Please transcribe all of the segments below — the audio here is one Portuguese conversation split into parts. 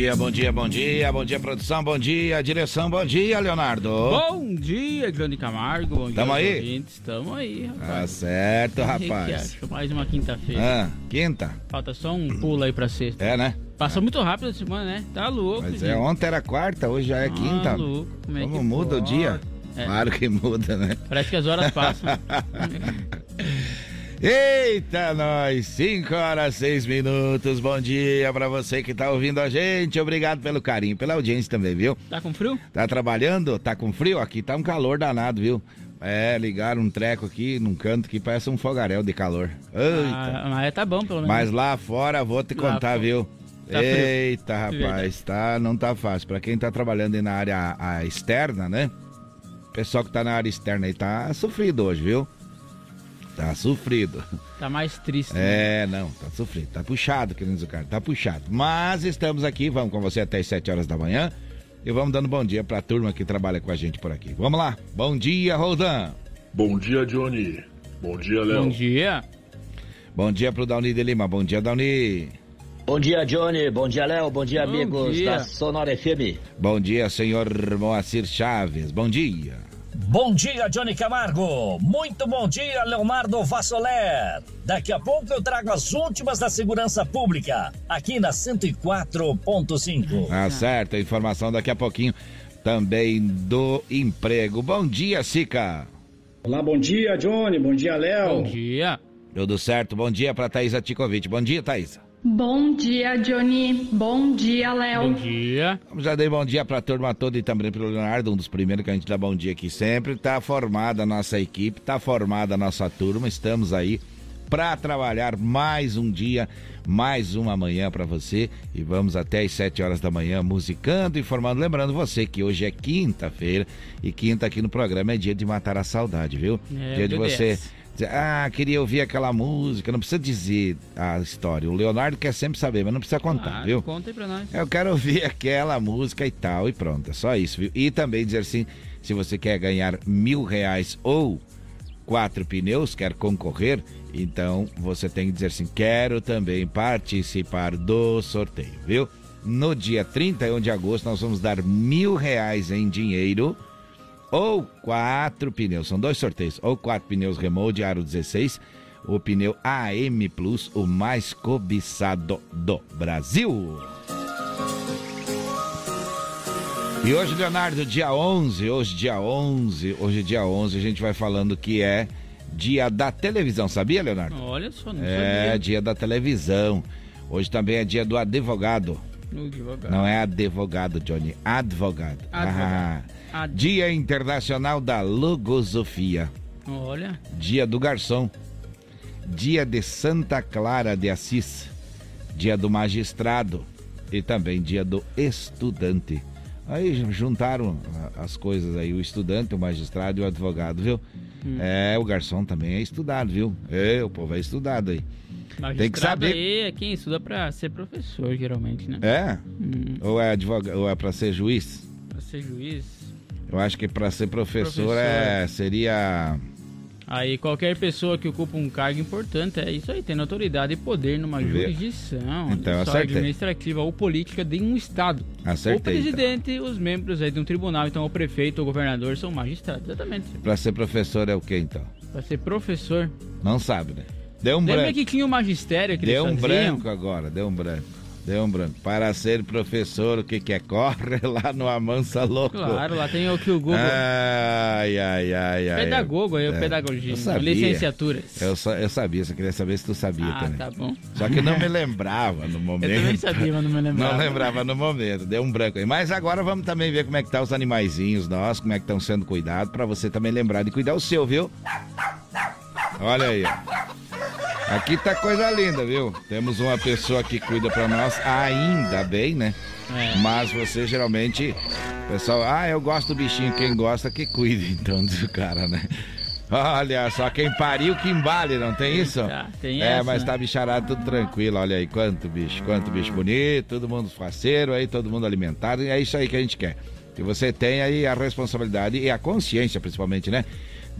Dia, bom dia, bom dia, bom dia, produção, bom dia, direção, bom dia, Leonardo. Bom dia, Johnny Camargo, bom Tamo dia, aí? ouvintes. Tamo aí, rapaz. Tá certo, rapaz. Mais uma quinta-feira. Ah, quinta? Falta só um pulo aí pra sexta. É, né? Passou muito rápido a semana, né? Tá louco, Mas gente. é, ontem era quarta, hoje já é Tá quinta. louco, como é Como muda o pode? dia? É. Claro que muda, né? Parece que as horas passam. Eita, nós! 5 horas, 6 minutos. Bom dia pra você que tá ouvindo a gente. Obrigado pelo carinho, pela audiência também, viu? tá com frio? Tá trabalhando? Tá com frio? Aqui tá um calor danado, viu? É, ligaram um treco aqui num canto que parece um fogaréu de calor. Eita! Ah, mas tá bom, pelo menos. Mas lá fora, vou te Lá contar, fo- viu? Tá. Eita, rapaz, tá, não tá fácil. Pra quem tá trabalhando aí na área a, externa, né? O pessoal que tá na área externa aí tá sofrido hoje, viu? Tá sofrido. Tá mais triste. né? É, não, tá sofrido. Tá puxado, querido cara, tá puxado. Mas estamos aqui, vamos com você até as 7 horas da manhã. E vamos dando bom dia pra turma que trabalha com a gente por aqui. Vamos lá. Bom dia, Roldan. Bom dia, Johnny. Bom dia, Léo. Bom dia. Bom dia pro Dauni de Lima. Bom dia, Dauni. Bom dia, Johnny. Bom dia, Léo. Bom dia, Bom amigos dia. da Sonora FM. Bom dia, senhor Moacir Chaves. Bom dia. Bom dia, Johnny Camargo. Muito bom dia, Leonardo Vassoler. Daqui a pouco eu trago as últimas da segurança pública, aqui na 104.5. Tá certo, a informação daqui a pouquinho também do emprego. Bom dia, Sica. Olá, bom dia, Johnny. Bom dia, Léo. Bom dia. Tudo certo? Bom dia pra Thaisa Ticovic. Bom dia, Thaisa. Bom dia, Johnny. Bom dia, Bom Léo. dia. Já dei bom dia pra turma toda e também pro Leonardo, um dos primeiros que a gente dá bom dia aqui sempre. Tá formada a nossa equipe, tá formada a nossa turma, estamos aí pra trabalhar mais um dia, mais uma manhã pra você e vamos até às 7 horas da manhã musicando, informando, lembrando você que hoje é quinta-feira e quinta aqui no programa é dia de matar a saudade, viu? É, dia de você Deus. Ah, queria ouvir aquela música, não precisa dizer a história. O Leonardo quer sempre saber, mas não precisa contar, Ah, viu? Conta aí pra nós. Eu quero ouvir aquela música e tal, e pronto, é só isso, viu? E também dizer assim, se você quer ganhar mil reais ou quatro pneus, quer concorrer, então você tem que dizer assim, quero também participar do sorteio, viu? No dia 31 de agosto nós vamos dar mil reais em dinheiro ou quatro pneus, são dois sorteios, ou quatro pneus Remold Aro 16, o pneu AM Plus, o mais cobiçado do Brasil. E hoje, Leonardo, dia 11, hoje dia 11, hoje dia 11, a gente vai falando que é dia da televisão, sabia, Leonardo? Olha só, não É, sabia. dia da televisão. Hoje também é dia do advogado. Devagar. Não é advogado, Johnny, advogado. Advogado. Ah, Ad- dia Internacional da Logosofia. Olha. Dia do Garçom. Dia de Santa Clara de Assis. Dia do Magistrado. E também dia do Estudante. Aí juntaram a- as coisas aí, o estudante, o magistrado e o advogado, viu? Hum. É, o garçom também é estudado, viu? É, o povo é estudado aí. Tem que Magistrado saber. aí é quem estuda pra ser professor, geralmente, né? É? Hum, Ou é advogado, ou é pra ser juiz? pra ser juiz. Eu acho que pra ser professor, Professor. é seria Aí qualquer pessoa que ocupa um cargo importante é isso aí, tendo autoridade e poder numa jurisdição, Então, só, administrativa ou política de um estado. Acertei, o presidente, os membros aí de um tribunal, então o prefeito ou o governador são magistrados, exatamente. Pra ser professor é o que então? Pra ser professor. Não sabe, né? Deu um Lembra branco. que tinha o magistério que Deu um faziam? branco agora, deu um branco. Deu um branco. Para ser professor, o que que é? Corre lá no Amansa Louco. Claro, lá tem o que o Google... Ai, ai, ai, ai. Pedagogo aí, o É, pedagogia, eu sabia. licenciaturas. Eu, só, eu sabia, só queria saber se tu sabia Ah, também. tá bom. Só que não me lembrava no momento. Eu também sabia, mas não me lembrava. Não lembrava no momento, deu um branco aí. Mas agora vamos também ver como é que tá os animaizinhos nossos, como é que estão sendo cuidados, pra você também lembrar de cuidar o seu, viu? Olha aí. Aqui tá coisa linda, viu? Temos uma pessoa que cuida pra nós, ainda bem, né? É. Mas você geralmente, pessoal, ah, eu gosto do bichinho, quem gosta que cuide, então, diz o cara, né? Olha só, quem pariu que embale, não tem isso? Tá, tem é, essa, mas né? tá bicharado tudo tranquilo, olha aí, quanto bicho, quanto bicho bonito, todo mundo faceiro aí, todo mundo alimentado, e é isso aí que a gente quer. Que você tenha aí a responsabilidade e a consciência, principalmente, né?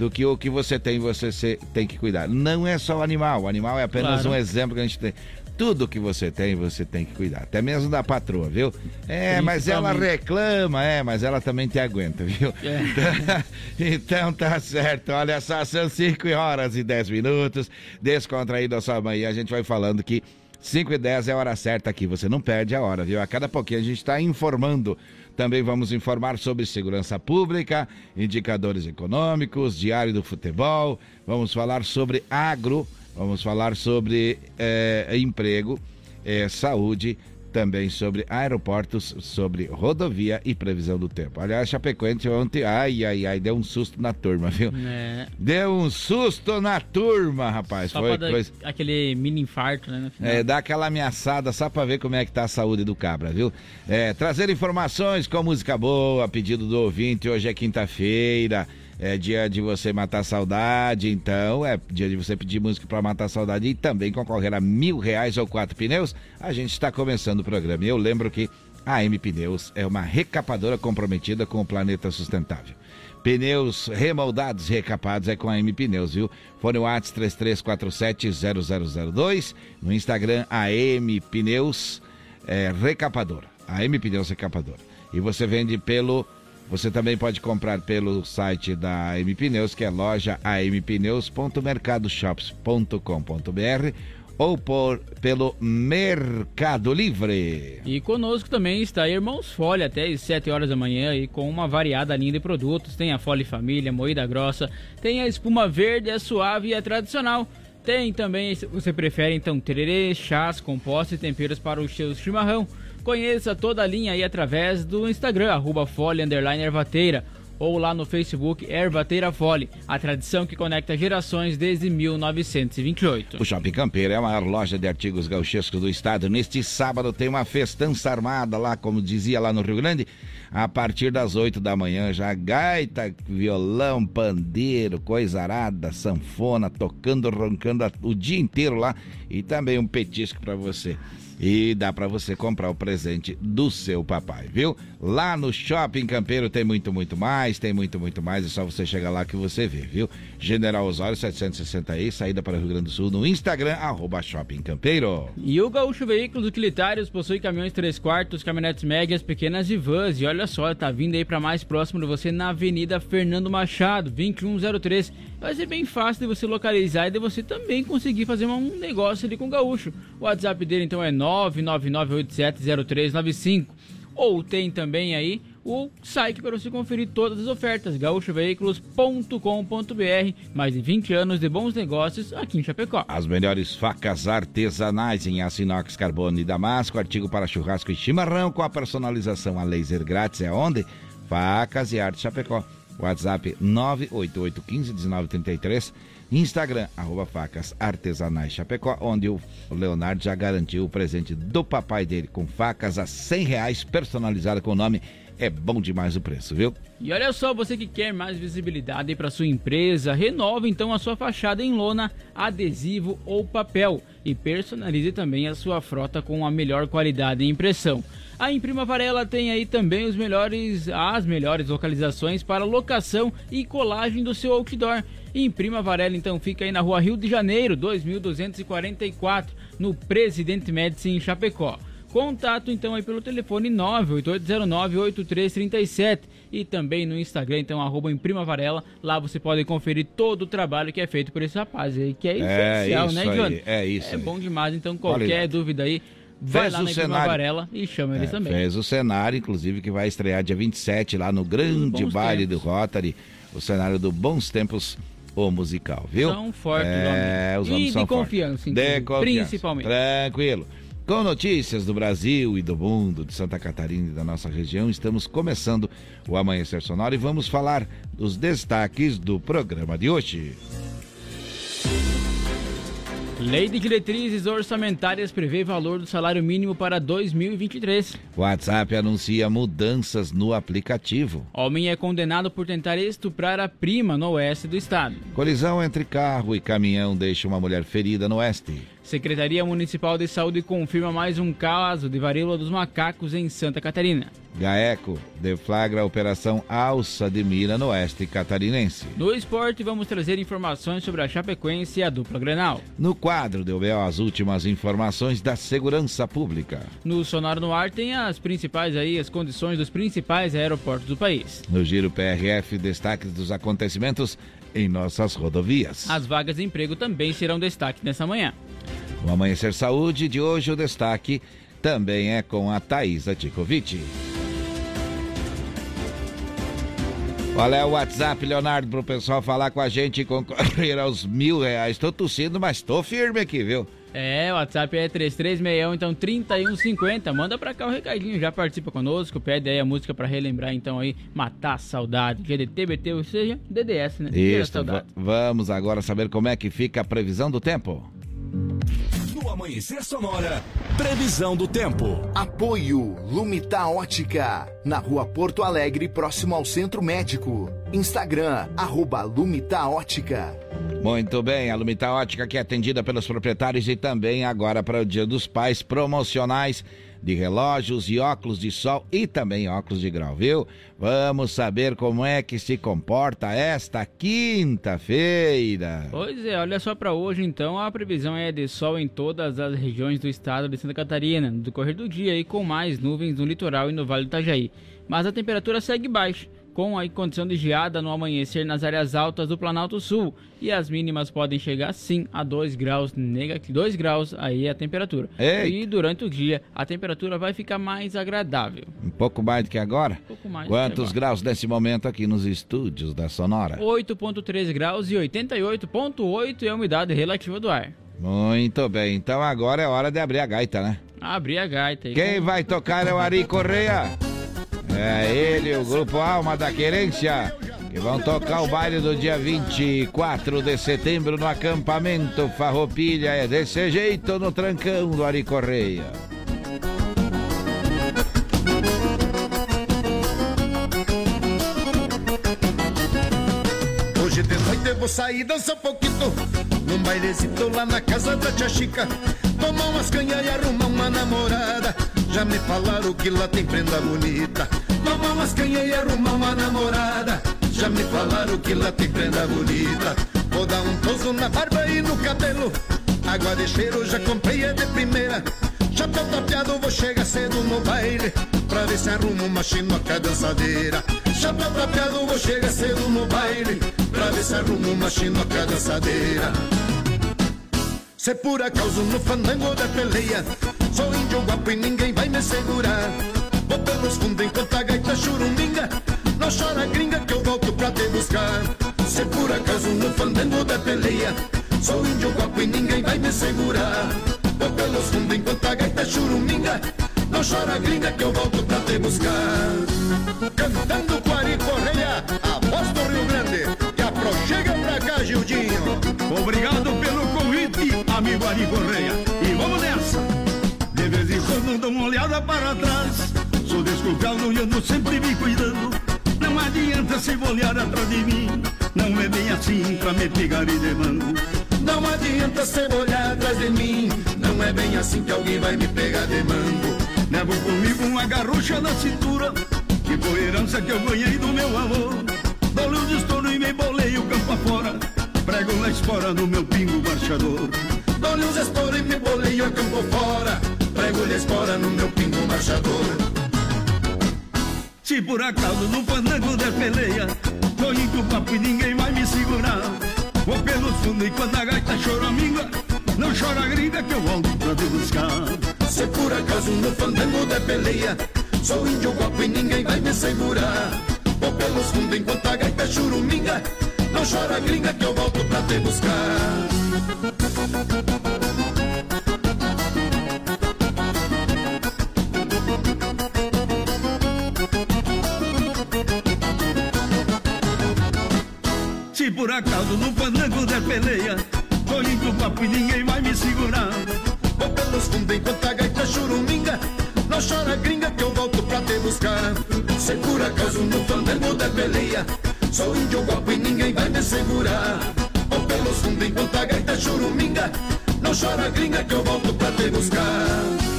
Do que o que você tem, você se- tem que cuidar. Não é só o animal, o animal é apenas Claro. um exemplo que a gente tem. Tudo que você tem, você tem que cuidar. Até mesmo da patroa, viu? É, mas ela reclama, é, mas ela também te aguenta, viu? É. então tá certo. Olha só, são 5 horas e 10 minutos. Descontraído a sua manhã. A gente vai falando que 5 e 10 é a hora certa aqui. Você não perde a hora, viu? A cada pouquinho a gente está informando. Também vamos informar sobre segurança pública, indicadores econômicos, diário do futebol. Vamos falar sobre agro. Vamos falar sobre eh, emprego, eh, saúde, também sobre aeroportos, sobre rodovia e previsão do tempo. Aliás, Chapecoense ontem, ai, ai, ai, deu um susto na turma, viu? É. Deu um susto na turma, rapaz. Só Foi coisa. aquele mini infarto, né? É, dá aquela ameaçada só pra ver como é que tá a saúde do cabra, viu? É, trazer informações com música boa, pedido do ouvinte. Hoje é quinta-feira, é dia de você matar saudade, então é dia de você pedir música pra matar saudade e também concorrer a mil reais ou quatro pneus. A gente está começando o programa e eu lembro que a M Pneus é uma recapadora comprometida com o planeta sustentável. Pneus remoldados e recapados é com a M Pneus, viu? Fone Whats 33470002, no Instagram AM Pneus é, Recapadora. AM Pneus Recapadora. E você vende pelo você também pode comprar pelo site da AM Pneus, que é loja ampneus.mercadoshops.com.br ou por pelo Mercado Livre. E conosco também está Irmãos Folha até às 7 horas da manhã e com uma variada linha de produtos. Tem a Folha Família, moída grossa, tem a espuma verde, a suave e a tradicional. Tem também, se você prefere, então, tererê, chás, compostos e temperos para o seu chimarrão. Conheça toda a linha aí através do Instagram, arroba Underline Ervateira, ou lá no Facebook Ervateira Fole, a tradição que conecta gerações desde 1928. O Shopping Campeiro é a maior loja de artigos gauchescos do estado. Neste sábado tem uma festança armada lá, como dizia lá no Rio Grande. A partir das 8 da manhã, já gaita, violão, pandeiro, coisa arada, sanfona, tocando, roncando o dia inteiro lá. E também um petisco para você. E dá para você comprar o presente do seu papai, viu? Lá no Shopping Campeiro tem muito, muito mais, tem muito, muito mais. É só você chegar lá que você vê, viu? General Osório 760 aí, saída para o Rio Grande do Sul no Instagram, arroba Shopping Campeiro. E o Gaúcho Veículos Utilitários possui caminhões 3 quartos, caminhonetes médias, pequenas e vans. E olha só, tá vindo aí para mais próximo de você na Avenida Fernando Machado, 2103. Vai ser bem fácil de você localizar e de você também conseguir fazer um negócio ali com o Gaúcho. O WhatsApp dele então é 999870395. Ou tem também aí o site para você conferir todas as ofertas, gaúchoveículos.com.br. Mais de 20 anos de bons negócios aqui em Chapecó. As melhores facas artesanais em aço inox, carbono e damasco, artigo para churrasco e chimarrão com a personalização a laser grátis. É onde? Facas e Arte Chapecó. WhatsApp 988151933. Instagram, arroba facas artesanais Chapecó, onde o Leonardo já garantiu o presente do papai dele com facas a 100 reais personalizada com o nome. É bom demais o preço, viu? E olha só, você que quer mais visibilidade para sua empresa, renove então a sua fachada em lona, adesivo ou papel e personalize também a sua frota com a melhor qualidade de impressão. A Imprima Varela tem aí também os melhores, as melhores localizações para locação e colagem do seu outdoor. Imprima Varela então fica aí na Rua Rio de Janeiro, 2244, no Presidente Médici em Chapecó. Contato então aí pelo telefone 988098337 e também no Instagram, então arroba Imprima Varela. Lá você pode conferir todo o trabalho que é feito por esse rapaz aí, que é É essencial, né, Johnny? é isso É aí. bom demais, então qualquer dúvida aí, vai Fez lá o na cenário. Varela e chama eles É, também. Fez o cenário, inclusive, que vai estrear dia 27 lá no grande baile Tempos. do Rotary, o cenário do Bons Tempos, o musical, viu? São fortes é, os homens E são de confiança, fortes. inclusive, De confiança. principalmente. Tranquilo. Com notícias do Brasil e do mundo, de Santa Catarina e da nossa região, estamos começando o Amanhecer Sonoro e vamos falar dos destaques do programa de hoje. Lei de diretrizes orçamentárias prevê valor do salário mínimo para 2023. WhatsApp anuncia mudanças no aplicativo. Homem é condenado por tentar estuprar a prima no oeste do estado. Colisão entre carro e caminhão deixa uma mulher ferida no oeste. Secretaria Municipal de Saúde confirma mais um caso de varíola dos macacos em Santa Catarina. Gaeco deflagra a operação Alça de Mira no oeste catarinense. No esporte, vamos trazer informações sobre a Chapecoense e a dupla Grenal. No quadro do BO, as últimas informações da segurança pública. No Sonoro no Ar tem as principais aí, as condições dos principais aeroportos do país. No Giro PRF, destaques dos acontecimentos em nossas rodovias. As vagas de emprego também serão destaque nessa manhã. No Amanhecer Saúde de hoje, o destaque também é com a Thaisa Tikovic. Qual é o WhatsApp, Leonardo, pro pessoal falar com a gente e concorrer aos mil reais? Tô tossindo, mas tô firme aqui, viu? É, o WhatsApp é 3361, então 3150. Manda pra cá o recadinho, já participa conosco, pede aí a música pra relembrar, então aí, matar a saudade, GDT, BT, ou seja, DDS, né? Isso, vamos agora saber como é que fica a previsão do tempo. Amanhecer Sonora, previsão do tempo. Apoio Lumita Ótica, na rua Porto Alegre, próximo ao Centro Médico. Instagram, arroba Lumita Ótica. Muito bem, a Lumita Ótica que é atendida pelos proprietários e também agora para o Dia dos Pais promocionais de relógios e óculos de sol e também óculos de grau, viu? Vamos saber como é que se comporta esta quinta-feira. Pois é, olha só para hoje então, a previsão é de sol em todas as regiões do estado de Santa Catarina, no decorrer do dia e com mais nuvens no litoral e no Vale do Itajaí. Mas a temperatura segue baixa com a condição de geada no amanhecer nas áreas altas do Planalto Sul. E as mínimas podem chegar sim a 2 graus negativo, 2 graus aí a temperatura. E durante o dia a temperatura vai ficar mais agradável. Um pouco mais do que agora? Um pouco mais. Quantos graus nesse momento aqui nos estúdios da Sonora? 8.3 graus e 88.8 é a umidade relativa do ar. Muito bem, então agora é hora de abrir a gaita, né? Abrir a gaita. Quem vai tocar é o Ari Correia. É ele, o grupo Alma da Querência, que vão tocar o baile do dia 24 de setembro no acampamento Farroupilha. É desse jeito no trancão do Ari Correia. Hoje de noite vou sair dançar um pouquinho Num bailezito lá na casa da tia Chica Tomar umas canhas e arrumar uma namorada Já me falaram que lá tem prenda bonita. Tomar umas canhas e arrumar uma namorada? Já me falaram que lá tem prenda bonita. Vou dar um toso na barba e no cabelo. Água de cheiro já comprei é de primeira. Chapéu tapeado vou chegar cedo no baile. Pra ver se arrumo uma chinoca dançadeira. Chapéu tapeado vou chegar cedo no baile. Pra ver se arrumo uma chinoca dançadeira Se por acaso no fandango da peleia. Sou índio guapo e ninguém vai me segurar. Vou pelos fundos enquanto a gaita churuminga. Não chora gringa que eu volto pra te buscar. Se por acaso no fandango da peleia. Sou índio guapo e ninguém vai me segurar. Vou pelos fundos enquanto a gaita churuminga. Não chora gringa que eu volto pra te buscar. Cantando com Ari Correia A voz do Rio Grande. E aproxega pra cá Gildinho. Obrigado Ari Correia E vamos nessa De vez em quando dou uma olhada para trás Sou desculpado e ando sempre me cuidando. Não adianta se olhar atrás de mim. Não é bem assim pra me pegar e de mano. Não adianta se olhar atrás de mim. Não é bem assim que alguém vai me pegar de mango. Levo comigo uma garrucha na cintura. Que foi herança que eu ganhei do meu avô. Dou-lhe estouro e me bolei o campo afora. Prego na espora no meu pingo marchador. Dou-lhe estouro e me bolei o campo fora. Prego-lhe espora no meu pingo marchador. Se por acaso no fandango der peleia Tô indo papo e ninguém vai me segurar Vou pelo fundo e quando a gaita choraminga Não chora gringa que eu volto pra te buscar Se por acaso no fandango der peleia Sou índio guapo e ninguém vai me segurar Vou pelos fundos enquanto a gaita churuminga Não chora gringa que eu volto pra te buscar peleia Tô indo papo e ninguém vai me segurar. Vou pelos fundos enquanto a gaita churuminga. Não chora gringa que eu volto pra te buscar. Segura caso no fandango da peleia. Sou índio guapo e ninguém vai me segurar. Vou pelos fundos enquanto a gaita churuminga. Não chora gringa que eu volto pra te buscar.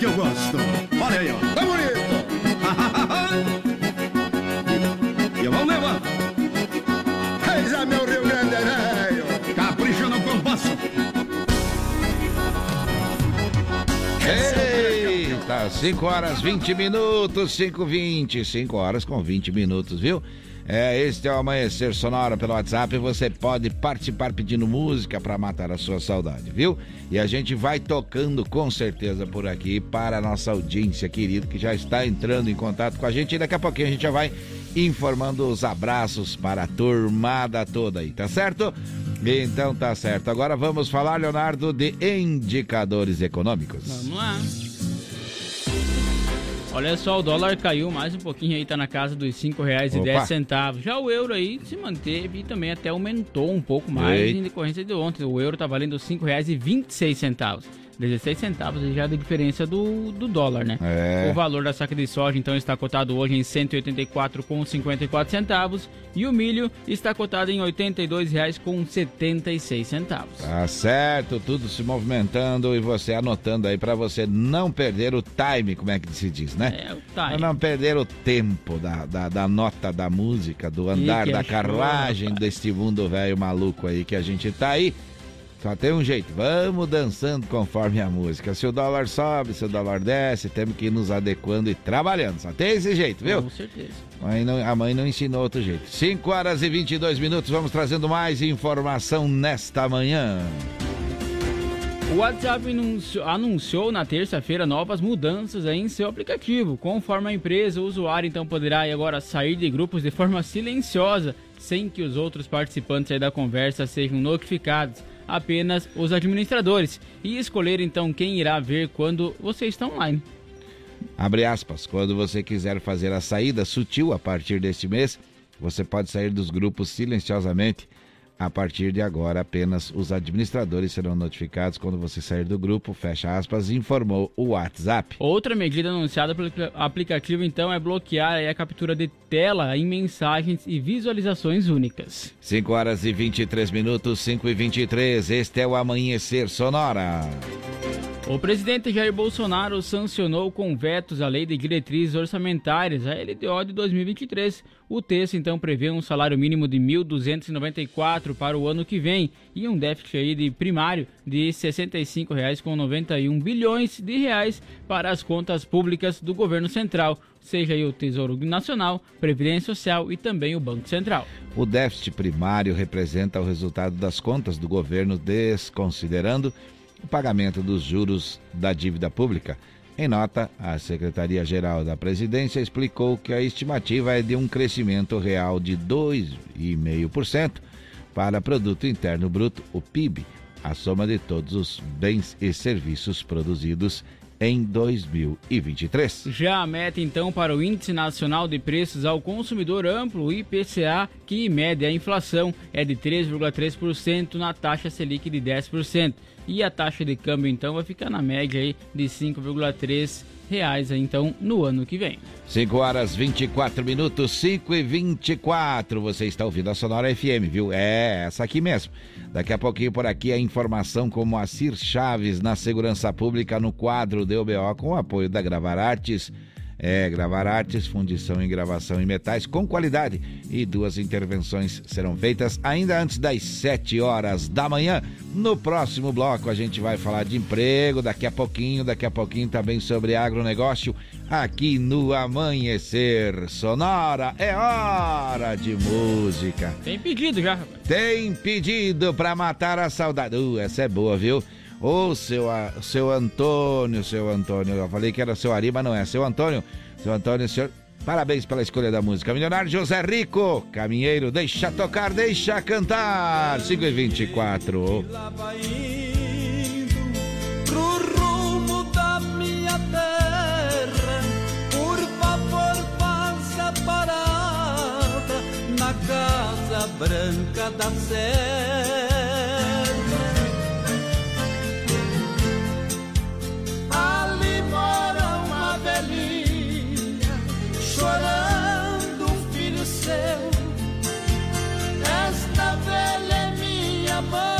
Que eu gosto. Olha aí, ó. Tá bonito. E vamos levando. Eis meu Rio Grande, velho. Capricha no compasso. Eita, 5 horas 20 minutos, 5 20, 5 horas com 20 minutos, viu? É, este é o Amanhecer Sonora pelo WhatsApp. Você pode participar pedindo música para matar a sua saudade, viu? E a gente vai tocando com certeza por aqui para a nossa audiência querida que já está entrando em contato com a gente. E daqui a pouquinho a gente já vai informando os abraços para a turmada toda aí, tá certo? Então tá certo. Agora vamos falar, Leonardo, de indicadores econômicos. Vamos lá. Olha só, o dólar caiu mais um pouquinho aí, tá na casa dos R$ 5,10. Já o euro aí se manteve e também até aumentou um pouco mais em decorrência de ontem. O euro tá valendo R$ 5,26. 16 centavos já da diferença do, do dólar, né? É. O valor da saca de soja então está cotado hoje em R$ 184,54 centavos e o milho está cotado em R$ 82,76 centavos. Tá certo, tudo se movimentando e você anotando aí para você não perder o time, como é que se diz, né? É, o Pra time. não perder o tempo da, da, da nota da música, do andar que da é carruagem show, deste mundo velho maluco aí que a gente tá aí. Só tem um jeito, vamos dançando conforme a música. Se o dólar sobe, se o dólar desce, temos que ir nos adequando e trabalhando. Só tem esse jeito, viu? Com certeza. Mãe não- a mãe não ensinou outro jeito. 5 horas e 22 minutos, vamos trazendo mais informação nesta manhã. O WhatsApp anuncio- anunciou na terça-feira novas mudanças em seu aplicativo. Conforme a empresa, o usuário então poderá agora sair de grupos de forma silenciosa, sem que os outros participantes da conversa sejam notificados, apenas os administradores, e escolher então quem irá ver quando você está online. Abre aspas, quando você quiser fazer a saída sutil a partir deste mês, você pode sair dos grupos silenciosamente. A partir de agora, apenas os administradores serão notificados quando você sair do grupo, fecha aspas, informou o WhatsApp. Outra medida anunciada pelo apli- aplicativo então é bloquear a captura de tela em mensagens e visualizações únicas. 5 horas e 23 minutos, 5 e 23, este é o Amanhecer Sonora. O presidente Jair Bolsonaro sancionou com vetos a Lei de Diretrizes Orçamentárias, a LDO de 2023. O texto então prevê um salário mínimo de R$ 1.294 para o ano que vem e um déficit aí de primário de 65,91 bilhões de reais para as contas públicas do governo central, seja aí o Tesouro Nacional, Previdência Social e também o Banco Central. O déficit primário representa o resultado das contas do governo desconsiderando o pagamento dos juros da dívida pública. Em nota, a Secretaria-Geral da Presidência explicou que a estimativa é de um crescimento real de 2,5% para Produto Interno Bruto, o PIB, a soma de todos os bens e serviços produzidos em 2023. Já a meta então para o Índice Nacional de Preços ao Consumidor Amplo, IPCA, que mede a inflação, é de 3,3% na taxa Selic de 10%. E a taxa de câmbio então vai ficar na média aí de 5,3 reais então no ano que vem. 5 horas 24 minutos, 5 e 24. Você está ouvindo a Sonora FM, viu? É, essa aqui mesmo. Daqui a pouquinho por aqui a informação com Moacir Chaves na Segurança Pública no quadro DOBO com o apoio da Gravar Artes. É, Gravar Artes, fundição e gravação em metais com qualidade. E duas intervenções serão feitas ainda antes das 7 horas da manhã. No próximo bloco a gente vai falar de emprego, daqui a pouquinho, daqui a pouquinho também sobre agronegócio aqui no Amanhecer Sonora. É hora de música. Tem pedido já. Tem pedido pra matar a saudade. Uh, essa é boa, viu? Ô, seu, A- seu Antônio, seu Antônio. Eu falei que era seu Ari, mas não é. Seu Antônio, seu Antônio, senhor Parabéns pela escolha da música. Milionário José Rico, caminheiro, deixa tocar, deixa cantar. 5 e 24. pro rumo da minha terra. Por favor, faça parada na Casa Branca da Serra. Seu. Esta velha é minha mãe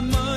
diga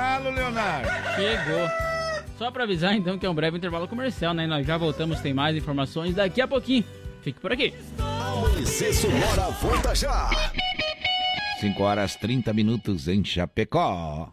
galo, Leonardo. Chegou. Só pra avisar então que é um breve intervalo comercial, né? Nós já voltamos, tem mais informações daqui a pouquinho. Fique por aqui. Amanhecer Sonora volta já. 5 horas 30 minutos em Chapecó.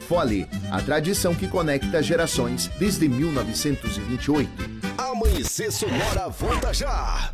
Fole, a tradição que conecta gerações desde 1928. Amanhecer Sonora volta já.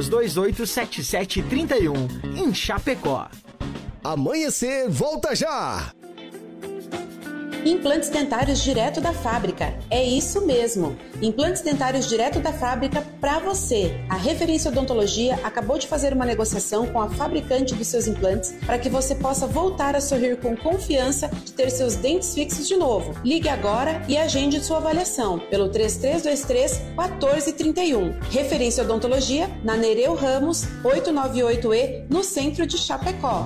33287731 em Chapecó. Amanhecer volta já. Implantes dentários direto da fábrica. É isso mesmo. Implantes dentários direto da fábrica para você. A Referência Odontologia acabou de fazer uma negociação com a fabricante dos seus implantes para que você possa voltar a sorrir com confiança de ter seus dentes fixos de novo. Ligue agora e agende sua avaliação pelo 3323 1431. Referência Odontologia na Nereu Ramos 898E no centro de Chapecó.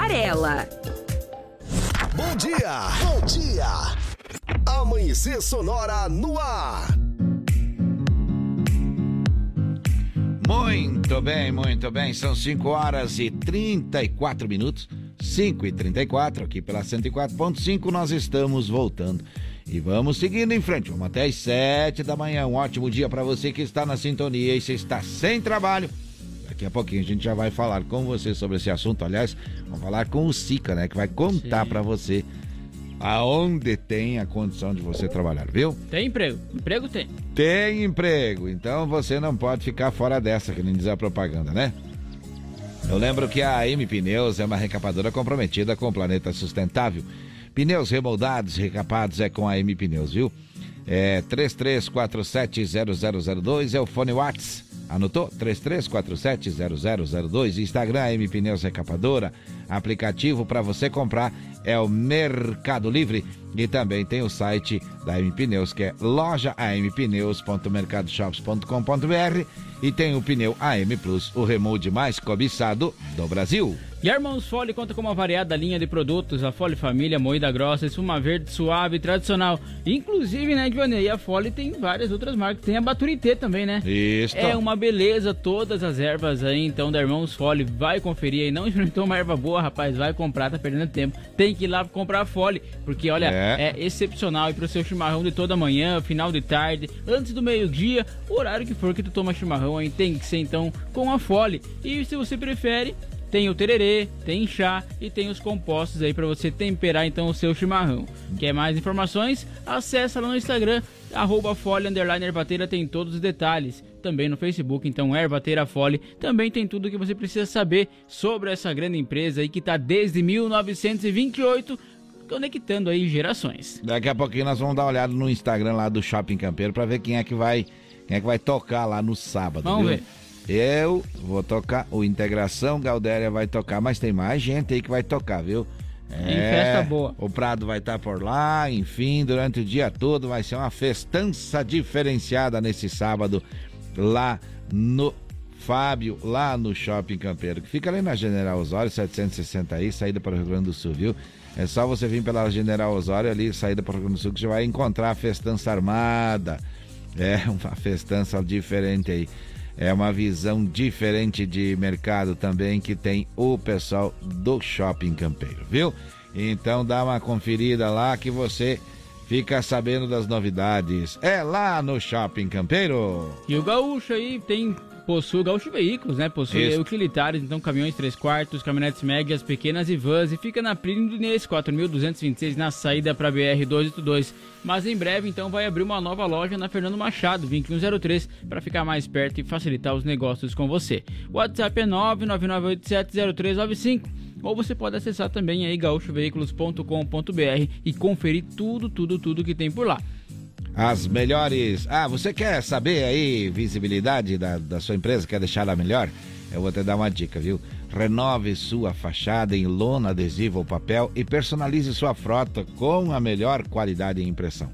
Bom dia, bom dia. Amanhecer Sonora no ar. Muito bem, muito bem. São 5 horas e 34 minutos. 5 e 34 aqui pela 104.5. Nós estamos voltando. E vamos seguindo em frente. Vamos até as 7 da manhã. Um ótimo dia para você que está na sintonia e se está sem trabalho. Daqui a pouquinho a gente já vai falar com você sobre esse assunto. Aliás, vamos falar com o Sica, né? Que vai contar para você aonde tem a condição de você trabalhar, viu? Tem emprego. Emprego tem. Tem emprego. Então você não pode ficar fora dessa, que nem diz a propaganda, né? Eu lembro que a M Pneus é uma recapadora comprometida com o planeta sustentável. Pneus remoldados recapados é com a M Pneus, viu? É 33470002 é o fone Whats. Anotou? 33470002. Instagram M Pneus Recapadora. Aplicativo para você comprar é o Mercado Livre. E também tem o site da M Pneus, que é loja ampneus.mercadoshops.com.br e tem o pneu AM Plus, o remote mais cobiçado do Brasil. E a Irmãos Fole conta com uma variada linha de produtos, a Fole Família, moída grossa, espuma verde, suave, tradicional. Inclusive, né, Johnny, a Fole tem várias outras marcas, tem a Baturité também, né? Isso. É uma beleza, todas as ervas aí, então, da Irmãos Fole, vai conferir aí, não experimentou uma erva boa, rapaz, vai comprar, tá perdendo tempo. Tem que ir lá comprar a Fole, porque, olha, é, é excepcional e pro seu chimarrão de toda manhã, final de tarde, antes do meio-dia, horário que for que tu toma chimarrão aí, tem que ser, então, com a Fole. E se você prefere, tem o tererê, tem chá e tem os compostos aí para você temperar então o seu chimarrão. Quer mais informações? Acesse lá no Instagram, arroba Fole Underline Ervateira, tem todos os detalhes. Também no Facebook, então Ervateira Fole, também tem tudo que você precisa saber sobre essa grande empresa aí que está desde 1928 conectando aí gerações. Daqui a pouquinho nós vamos dar uma olhada no Instagram lá do Shopping Campeiro para ver quem é que vai quem é que vai tocar lá no sábado. Vamos viu? ver. Eu vou tocar, o Integração Galdéria vai tocar, mas tem mais gente aí que vai tocar, viu? Tem festa boa. O Prado vai estar por lá, enfim, durante o dia todo vai ser uma festança diferenciada nesse sábado lá no Fábio, lá no Shopping Campeiro, que fica ali na General Osório, 760 aí, saída para o Rio Grande do Sul, viu? É só você vir pela General Osório ali, saída para o Rio Grande do Sul, que você vai encontrar a festança armada. É uma festança diferente aí. É uma visão diferente de mercado também que tem o pessoal do Shopping Campeiro, viu? Então dá uma conferida lá que você fica sabendo das novidades. É lá no Shopping Campeiro. E o Gaúcho aí tem possui Gaúcho Veículos, né? Possui Isso. utilitários, então caminhões 3 quartos, caminhonetes médias, pequenas e vans e fica na Plínio do Inês 4226 na saída para BR 282. Mas em breve então vai abrir uma nova loja na Fernando Machado 2103 para ficar mais perto e facilitar os negócios com você. O WhatsApp é 999870395 ou você pode acessar também aí gaúchoveículos.com.br e conferir tudo, tudo, tudo que tem por lá. As melhores. Ah, você quer saber aí visibilidade da, da sua empresa? Quer deixar ela melhor? Eu vou te dar uma dica, viu? Renove sua fachada em lona, adesivo ou papel e personalize sua frota com a melhor qualidade em impressão.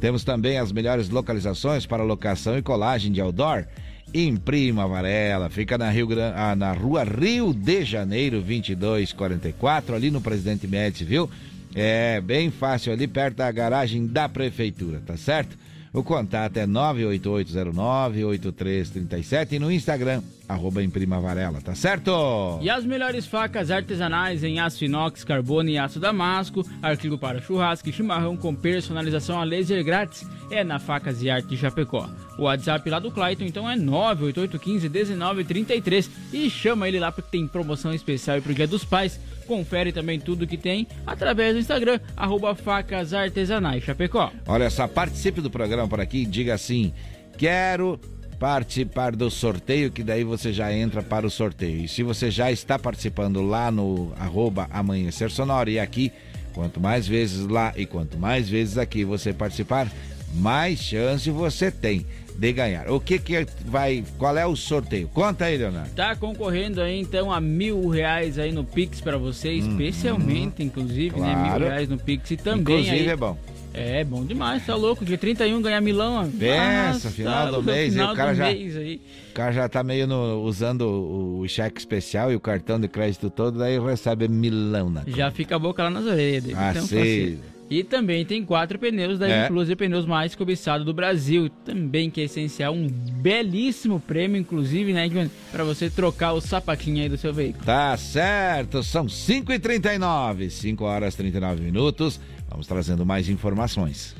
Temos também as melhores localizações para locação e colagem de outdoor. Imprima Varela, fica na, Rio Gran... ah, na rua Rio de Janeiro 2244, ali no Presidente Médici, viu? É bem fácil ali perto da garagem da prefeitura, tá certo? O contato é 98809-8337 e no Instagram, arroba Varela, tá certo? E as melhores facas artesanais em aço inox, carbono e aço damasco, artigo para churrasco e chimarrão com personalização a laser grátis, é na Facas e Arte Chapecó. O WhatsApp lá do Clayton então é 988151933 e chama ele lá porque tem promoção especial pro Dia dos Pais. Confere também tudo que tem através do Instagram, arroba Facas Artesanais Chapecó. Olha só, participe do programa por aqui, diga assim, quero participar do sorteio, que daí você já entra para o sorteio. E se você já está participando lá no arroba Amanhecer Sonora e aqui, quanto mais vezes lá e quanto mais vezes aqui você participar, mais chance você tem de ganhar. O que que vai, qual é o sorteio? Conta aí, Leonardo. Tá concorrendo aí então a mil reais aí no Pix pra você, especialmente, inclusive, né? Mil Claro. reais no Pix e também Inclusive aí... é bom. É, bom demais, tá louco. Dia 31 ganhar milão. Pensa, final do no mês, final e o cara já, aí. o cara já tá meio no- usando o, o cheque especial e o cartão de crédito todo, daí recebe milão na Já fica a boca lá nas orelhas dele. Ah, então, sei. E também tem quatro pneus da É. Inclusive Pneus mais cobiçado do Brasil. Também que é essencial, um belíssimo prêmio, inclusive, né? Pra você trocar o sapatinho aí do seu veículo. Tá certo, são 5h39, 5 horas e 39 minutos. Vamos trazendo mais informações.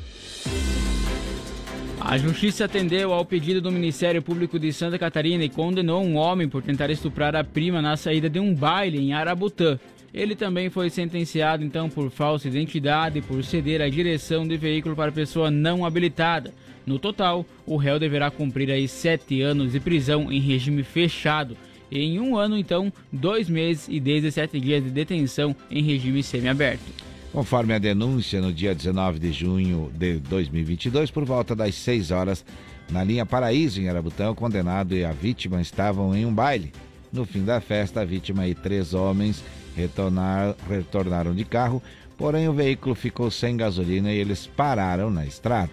A justiça atendeu ao pedido do Ministério Público de Santa Catarina e condenou um homem por tentar estuprar a prima na saída de um baile em Arabutã. Ele também foi sentenciado então por falsa identidade e por ceder a direção de veículo para pessoa não habilitada. No total, o réu deverá cumprir aí sete anos de prisão em regime fechado. E em um ano, então, dois meses e 17 dias de detenção em regime semiaberto. Conforme a denúncia, no dia 19 de junho de 2022, por volta das 6 horas, na linha Paraíso, em Arabutão, o condenado e a vítima estavam em um baile. No fim da festa, a vítima e três homens retornar- retornaram de carro, porém o veículo ficou sem gasolina e eles pararam na estrada.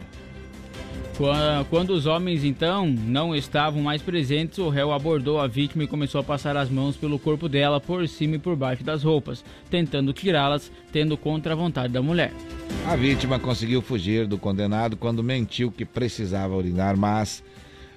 Quando os homens então não estavam mais presentes, o réu abordou a vítima e começou a passar as mãos pelo corpo dela por cima e por baixo das roupas, tentando tirá-las, tendo contra a vontade da mulher. A vítima conseguiu fugir do condenado quando mentiu que precisava urinar, mas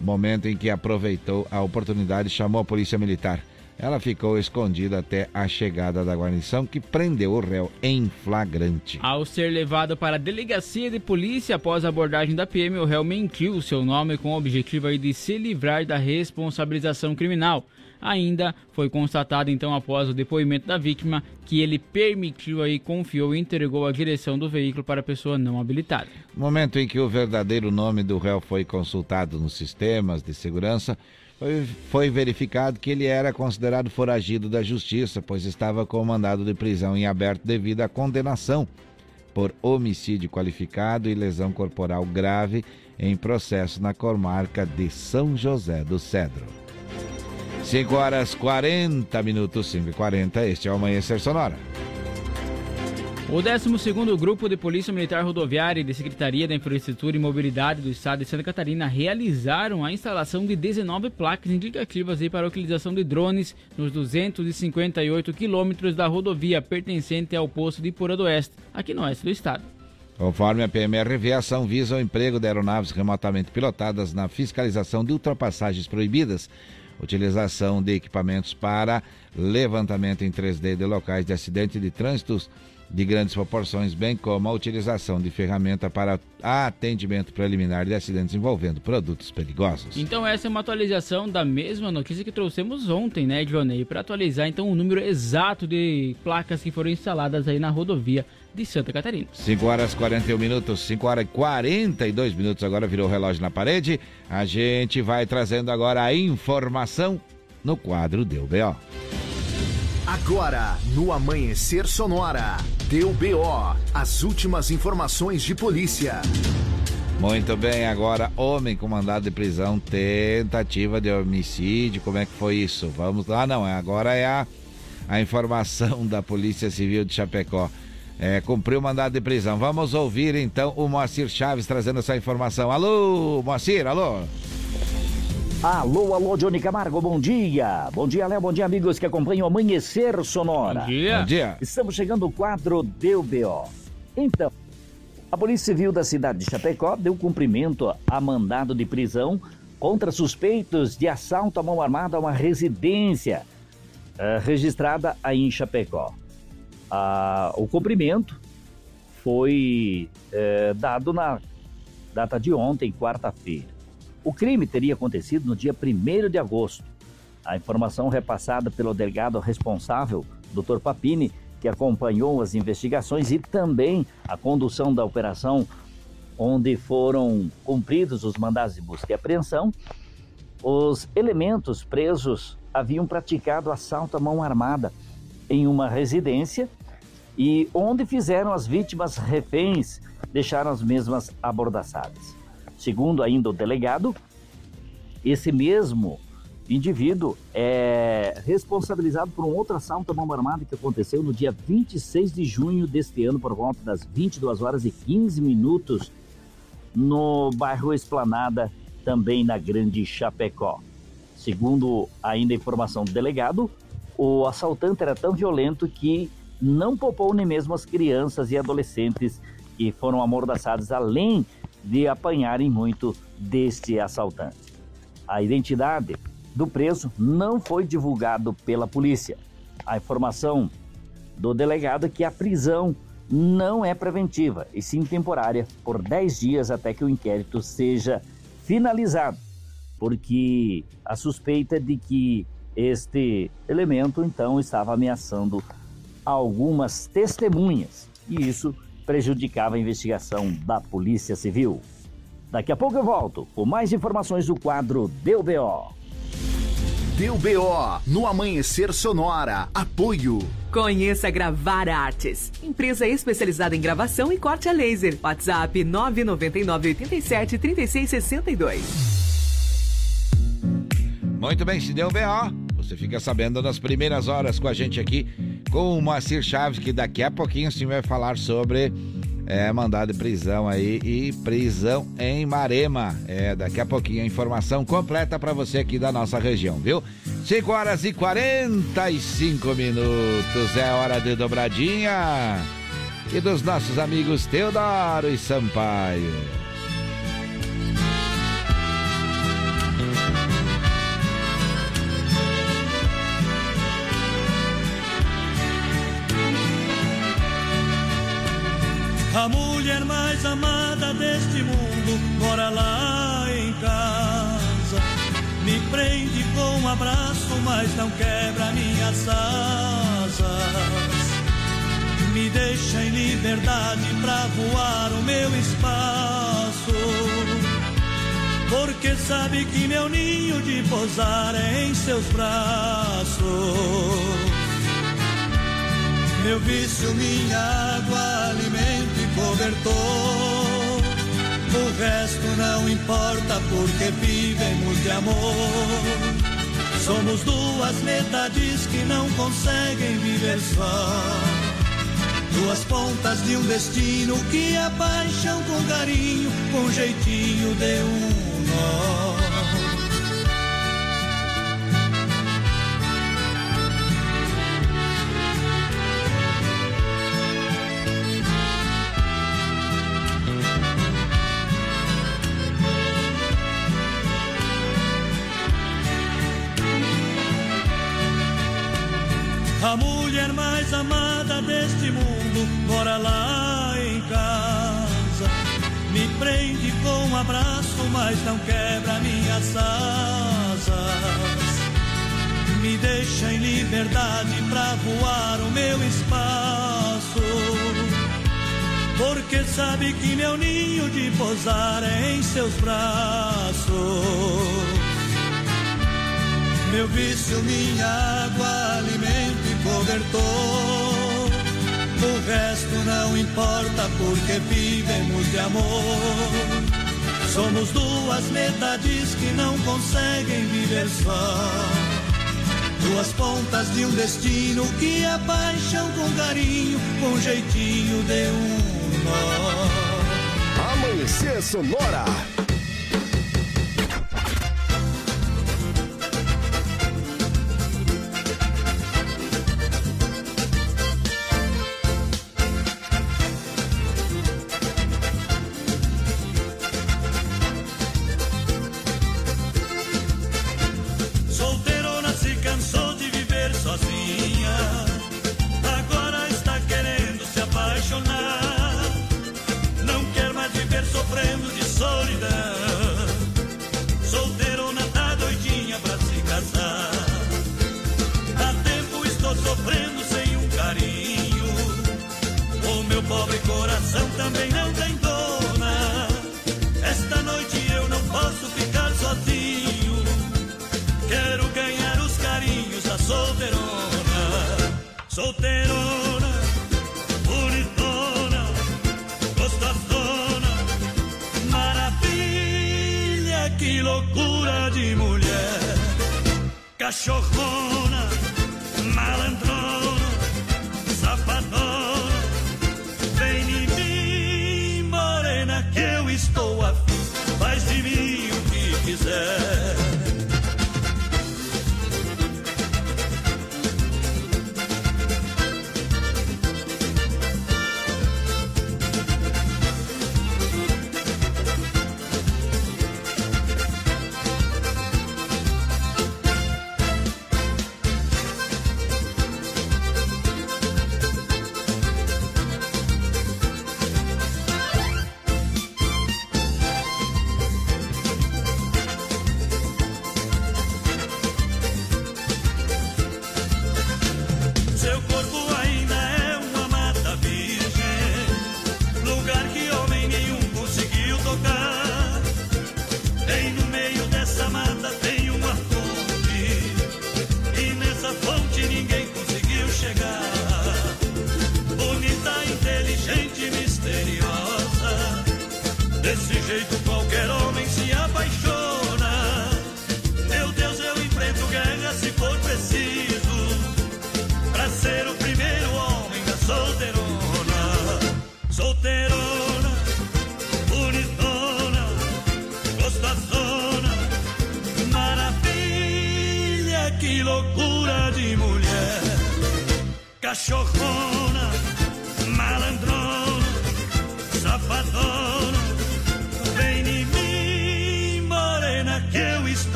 momento em que aproveitou a oportunidade chamou a polícia militar. Ela ficou escondida até a chegada da guarnição, que prendeu o réu em flagrante. Ao ser levado para a delegacia de polícia após a abordagem da PM, o réu mentiu seu nome com o objetivo de se livrar da responsabilização criminal. Ainda foi constatado então após o depoimento da vítima que ele permitiu aí, confiou e entregou a direção do veículo para a pessoa não habilitada. No momento em que o verdadeiro nome do réu foi consultado nos sistemas de segurança, foi, foi verificado que ele era considerado foragido da justiça, pois estava com mandado de prisão em aberto devido à condenação por homicídio qualificado e lesão corporal grave em processo na comarca de São José do Cedro. 5 horas 40 minutos, 5 e 40, este é o Amanhecer Sonora. O 12º Grupo de Polícia Militar Rodoviária e de Secretaria da Infraestrutura e Mobilidade do Estado de Santa Catarina realizaram a instalação de 19 placas indicativas para a utilização de drones nos 258 quilômetros da rodovia pertencente ao posto de Pura do Oeste, aqui no oeste do estado. Conforme a PMRV, a ação visa o emprego de aeronaves remotamente pilotadas na fiscalização de ultrapassagens proibidas, utilização de equipamentos para levantamento em 3D de locais de acidente de trânsito de grandes proporções, bem como a utilização de ferramenta para atendimento preliminar de acidentes envolvendo produtos perigosos. Então essa é uma atualização da mesma notícia que trouxemos ontem, né, Johnny? Para atualizar então o número exato de placas que foram instaladas aí na rodovia de Santa Catarina. 5 horas 41 minutos, 5 horas e 42 minutos agora virou o relógio na parede. A gente vai trazendo agora a informação no quadro Deu B.O. Agora, no Amanhecer Sonora, deu BO, as últimas informações de polícia. Muito bem, agora homem com mandado de prisão, tentativa de homicídio, como é que foi isso? Vamos lá, não, agora é a, a informação da Polícia Civil de Chapecó. É, cumpriu o mandado de prisão. Vamos ouvir então o Moacir Chaves trazendo essa informação. Alô, Moacir, alô? Alô, alô, Johnny Camargo, bom dia. Bom dia, Léo, bom dia, amigos que acompanham o Amanhecer Sonora. Bom dia. Bom dia. Estamos chegando ao quadro Deu BO. Então, a Polícia Civil da cidade de Chapecó deu cumprimento a mandado de prisão contra suspeitos de assalto à mão armada a uma residência uh, registrada aí em Chapecó. Uh, o cumprimento foi uh, dado na data de ontem, quarta-feira. O crime teria acontecido no dia 1 de agosto. A informação repassada pelo delegado responsável, Dr. Papini, que acompanhou as investigações e também a condução da operação, onde foram cumpridos os mandados de busca e apreensão, os elementos presos haviam praticado assalto à mão armada em uma residência e onde fizeram as vítimas reféns, deixaram as mesmas abordaçadas. Segundo ainda o delegado, esse mesmo indivíduo é responsabilizado por um outro assalto à mão armada que aconteceu no dia 26 de junho deste ano, por volta das 22 horas e 15 minutos, no bairro Esplanada, também na Grande Chapecó. Segundo ainda a informação do delegado, o assaltante era tão violento que não poupou nem mesmo as crianças e adolescentes que foram amordaçadas, além de apanharem muito deste assaltante. A identidade do preso não foi divulgado pela polícia. A informação do delegado é que a prisão não é preventiva e sim temporária por 10 dias até que o inquérito seja finalizado, porque a suspeita de que este elemento então estava ameaçando algumas testemunhas e isso prejudicava a investigação da Polícia Civil. Daqui a pouco eu volto com mais informações do quadro Deu BO. Deu BO no Amanhecer Sonora. Apoio. Conheça Gravar Artes, empresa especializada em gravação e corte a laser. WhatsApp 999 87 3662. Muito bem, se deu BO, você fica sabendo nas primeiras horas com a gente aqui com o Moacir Chaves, que daqui a pouquinho sim vai falar sobre é mandado de prisão aí e prisão em Marema. É, daqui a pouquinho a informação completa para você aqui da nossa região, viu? 5 horas e 45 minutos, é hora de dobradinha. E dos nossos amigos Teodoro e Sampaio. A mulher mais amada deste mundo mora lá em casa. Me prende com um abraço, mas não quebra minhas asas. Me deixa em liberdade pra voar o meu espaço. Porque sabe que meu ninho de pousar é em seus braços. Meu vício, minha água, alimento e cobertor. O resto não importa porque vivemos de amor. Somos duas metades que não conseguem viver só. Duas pontas de um destino que a paixão com carinho, com jeitinho de um nó. Deste mundo mora lá em casa. Me prende com um abraço, mas não quebra minhas asas. Me deixa em liberdade pra voar o meu espaço. Porque sabe que meu ninho de pousar é em seus braços. Meu vício, minha água, alimento e cobertor. O resto não importa porque vivemos de amor. Somos duas metades que não conseguem viver só. Duas pontas de um destino que a paixão com carinho, com jeitinho de um nó. Amanhecer Sonora.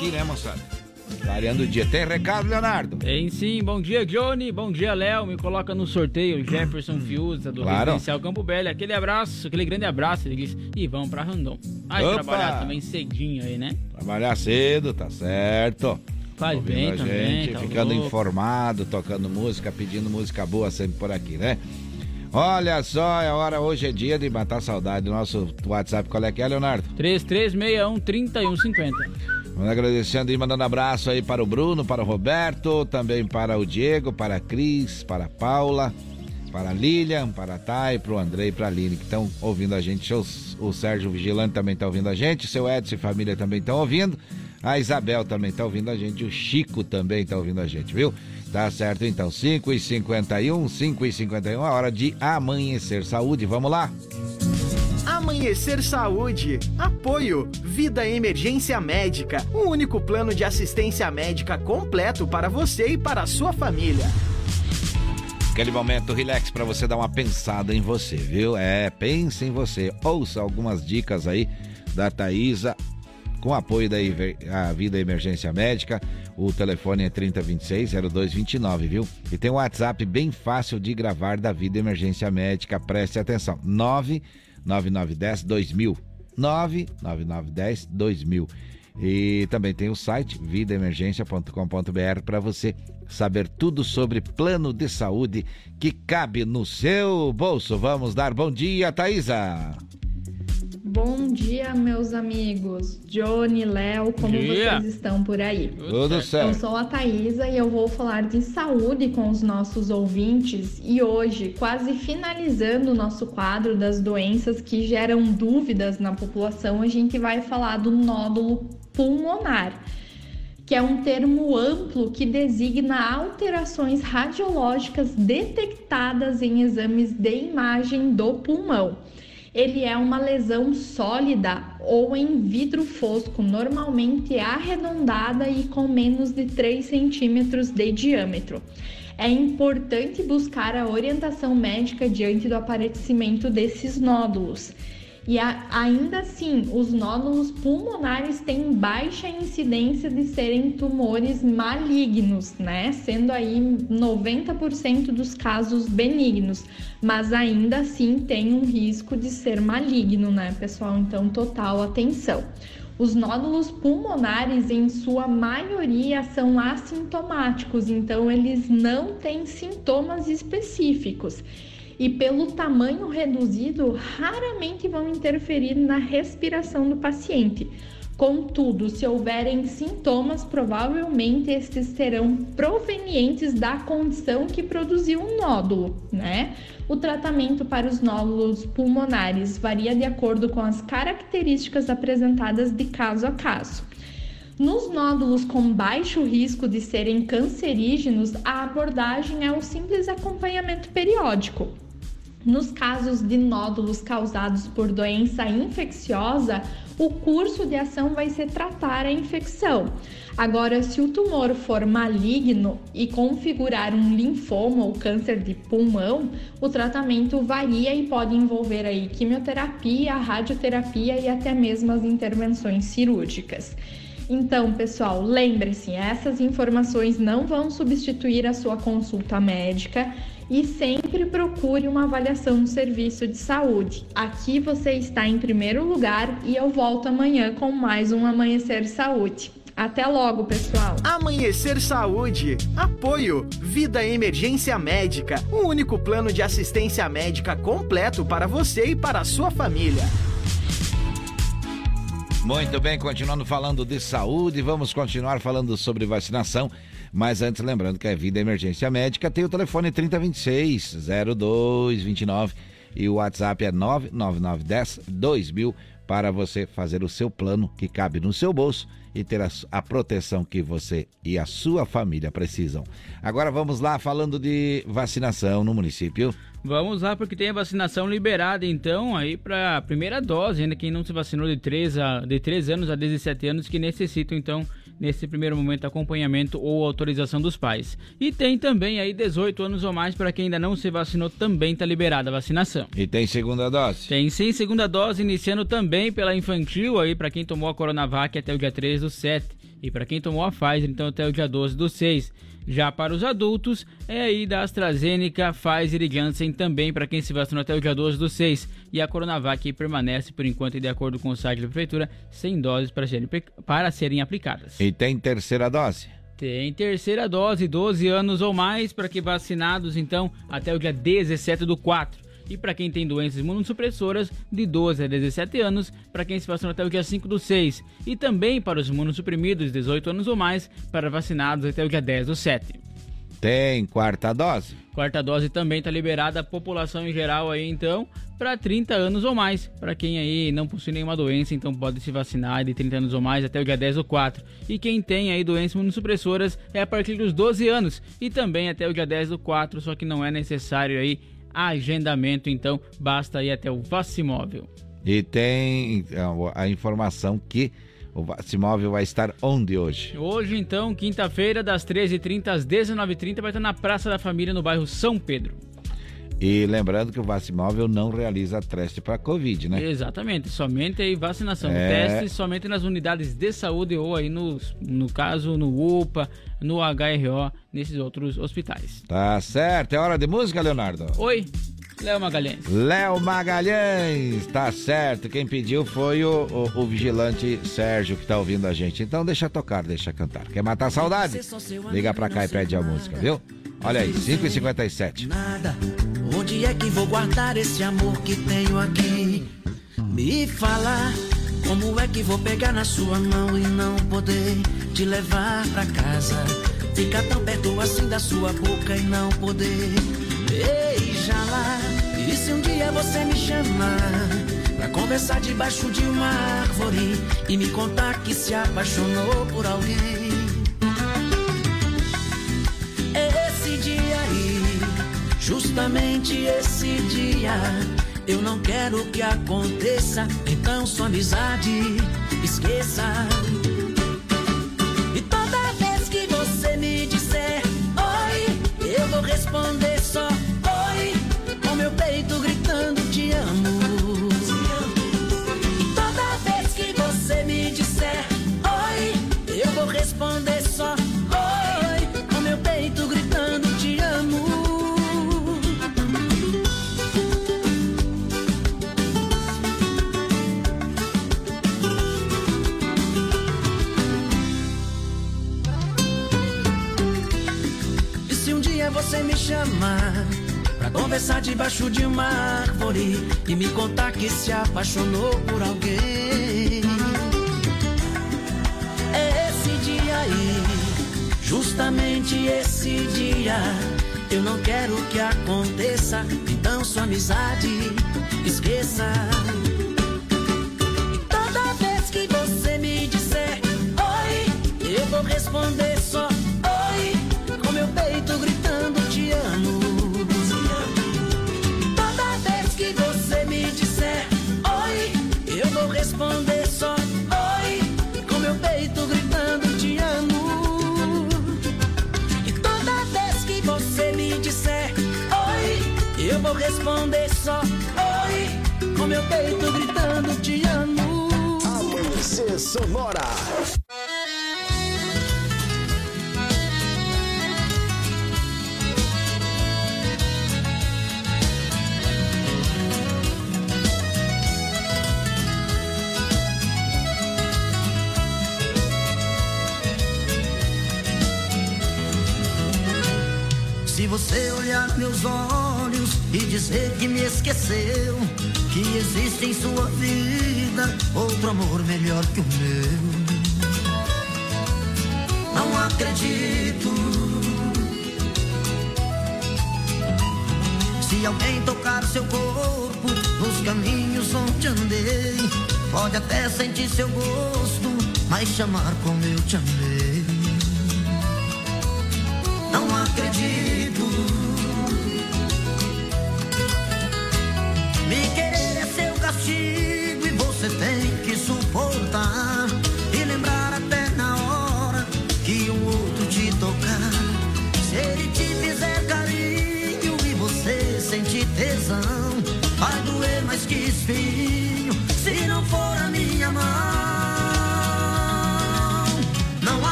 Aqui, né, moçada? Variando o dia. Tem recado, Leonardo? Tem sim. Bom dia, Johnny. Bom dia, Léo. Me coloca no sorteio Jefferson Fiuza do Claro. Residencial Campo Belo. Aquele abraço, aquele grande abraço. Ele diz, e vamos pra Randon. Aí Opa! trabalhar também cedinho aí, né? Trabalhar cedo, tá certo. Faz Ouvindo bem a também, gente, tá ficando louco. informado, tocando música, pedindo música boa sempre por aqui, né? Olha só, é hora, hoje é dia de matar saudade nosso WhatsApp. Qual é que é, Leonardo? 3361-3150. Vamos agradecendo e mandando abraço aí para o Bruno, para o Roberto, também para o Diego, para a Cris, para a Paula, para a Lilian, para a Thay, para o Andrei e para a Aline, que estão ouvindo a gente. O, o Sérgio Vigilante também está ouvindo a gente, seu Edson e família também estão ouvindo. A Isabel também está ouvindo a gente, o Chico também está ouvindo a gente, viu? Tá certo então, 5 e 51 5 e 51 a hora de amanhecer. Saúde, vamos lá? Amanhecer Saúde. Apoio. Vida Emergência Médica. O único plano de assistência médica completo para você e para a sua família. Aquele momento relax para você dar uma pensada em você, viu? É, pense em você. Ouça algumas dicas aí da Thaisa com apoio da a Vida Emergência Médica. O telefone é 3026-0229, viu? E tem um WhatsApp bem fácil de gravar da Vida Emergência Médica. Preste atenção: 99910-2000. 99910-2000. E também tem o site vidaemergência.com.br para você saber tudo sobre plano de saúde que cabe no seu bolso. Vamos dar bom dia, Thaisa! Bom dia, meus amigos. Johnny, Léo, como Dia. vocês estão por aí? Tudo certo. Eu sou a Thaisa e eu vou falar de saúde com os nossos ouvintes. E hoje, quase finalizando o nosso quadro das doenças que geram dúvidas na população, a gente vai falar do nódulo pulmonar que é um termo amplo que designa alterações radiológicas detectadas em exames de imagem do pulmão. Ele é uma lesão sólida ou em vidro fosco, normalmente arredondada e com menos de 3 centímetros de diâmetro. É importante buscar a orientação médica diante do aparecimento desses nódulos. E a- ainda assim, os nódulos pulmonares têm baixa incidência de serem tumores malignos, né? Sendo aí 90% dos casos benignos, mas ainda assim tem um risco de ser maligno, né, pessoal? Então, total atenção. Os nódulos pulmonares, em sua maioria, são assintomáticos, então eles não têm sintomas específicos e pelo tamanho reduzido, raramente vão interferir na respiração do paciente. Contudo, se houverem sintomas, provavelmente estes serão provenientes da condição que produziu o nódulo, né? O tratamento para os nódulos pulmonares varia de acordo com as características apresentadas de caso a caso. Nos nódulos com baixo risco de serem cancerígenos, a abordagem é o simples acompanhamento periódico. Nos casos de nódulos causados por doença infecciosa, o curso de ação vai ser tratar a infecção. Agora, se o tumor for maligno e configurar um linfoma ou câncer de pulmão, o tratamento varia e pode envolver aí quimioterapia, radioterapia e até mesmo as intervenções cirúrgicas. Então, pessoal, lembre-se, essas informações não vão substituir a sua consulta médica e sempre procure uma avaliação do serviço de saúde. Aqui você está em primeiro lugar e eu volto amanhã com mais um Amanhecer Saúde. Até logo, pessoal! Amanhecer Saúde. Apoio. Vida Emergência Médica. O único plano de assistência médica completo para você e para a sua família. Muito bem, continuando falando de saúde, vamos continuar falando sobre vacinação. Mas antes, lembrando que a Vida Emergência Médica tem o telefone 3026 0229 e o WhatsApp é 99910 2000 para você fazer o seu plano que cabe no seu bolso e ter a, a, proteção que você e a sua família precisam. Agora vamos lá falando de vacinação no município. Vamos lá porque tem a vacinação liberada então aí para a primeira dose, ainda quem não se vacinou de 3 a de 3 anos a 17 anos que necessitam então nesse primeiro momento acompanhamento ou autorização dos pais. E tem também aí 18 anos ou mais para quem ainda não se vacinou, também está liberada a vacinação. E tem segunda dose? Tem sim, segunda dose iniciando também pela infantil aí para quem tomou a Coronavac até o dia 3 do 7 e para quem tomou a Pfizer então até o dia 12 do 6. Já para os adultos, é aí da AstraZeneca, Pfizer e Janssen também para quem se vacinou até o dia 12 do 6. E a Coronavac permanece, por enquanto, de acordo com o site da Prefeitura, sem doses para serem, para serem aplicadas. E tem terceira dose? Tem terceira dose, 12 anos ou mais, para que vacinados, então, até o dia 17 do 4 e para quem tem doenças imunossupressoras de 12 a 17 anos, para quem se vacinou até o dia 5 do 6, e também para os imunossuprimidos de 18 anos ou mais, para vacinados até o dia 10 do 7. Tem quarta dose? Quarta dose também está liberada a população em geral aí então para 30 anos ou mais. Para quem aí não possui nenhuma doença, então pode se vacinar de 30 anos ou mais até o dia 10 ou 4. E quem tem aí doenças imunossupressoras é a partir dos 12 anos e também até o dia 10 do 4, só que não é necessário aí agendamento, então basta ir até o Vacimóvel. E tem a informação que o Vacimóvel vai estar onde hoje? Hoje, então, quinta-feira, das 13h30 às 19h30, vai estar na Praça da Família, no bairro São Pedro. E lembrando que o Vacimóvel não realiza teste para Covid, né? Exatamente, somente aí vacinação. É... Teste somente nas unidades de saúde ou aí no, no caso no UPA, no HRO, nesses outros hospitais. Tá certo, é hora de música, Leonardo? Oi, Léo Magalhães. Léo Magalhães, tá certo. Quem pediu foi o, o, o, vigilante Sérgio que tá ouvindo a gente. Então deixa tocar, deixa cantar. Quer matar a saudade? Liga pra cá e pede a música, viu? Olha aí, 5h57. Nada Onde é que vou guardar esse amor que tenho aqui? Me fala, como é que vou pegar na sua mão e não poder te levar pra casa? Ficar tão perto assim da sua boca e não poder beijá-la. E se um dia você me chamar pra conversar debaixo de uma árvore e me contar que se apaixonou por alguém? Esse dia aí Justamente esse dia eu não quero que aconteça, então sua amizade esqueça. E toda vez que você me disser oi, eu vou responder só conversar debaixo de uma árvore E me contar que se apaixonou por alguém. É esse dia aí Justamente esse dia. Eu não quero que aconteça Então sua amizade esqueça. E toda vez que você me disser Oi, eu vou responder responder só oi, com meu peito gritando te amo. Amanhecer Sonora. Se você olhar meus olhos dizer que me esqueceu, que existe em sua vida outro amor melhor que o meu, não acredito. Se alguém tocar seu corpo nos caminhos onde andei, Pode até sentir seu gosto, mas chamar como eu te amei. Não acredito. Castigo e você tem que suportar.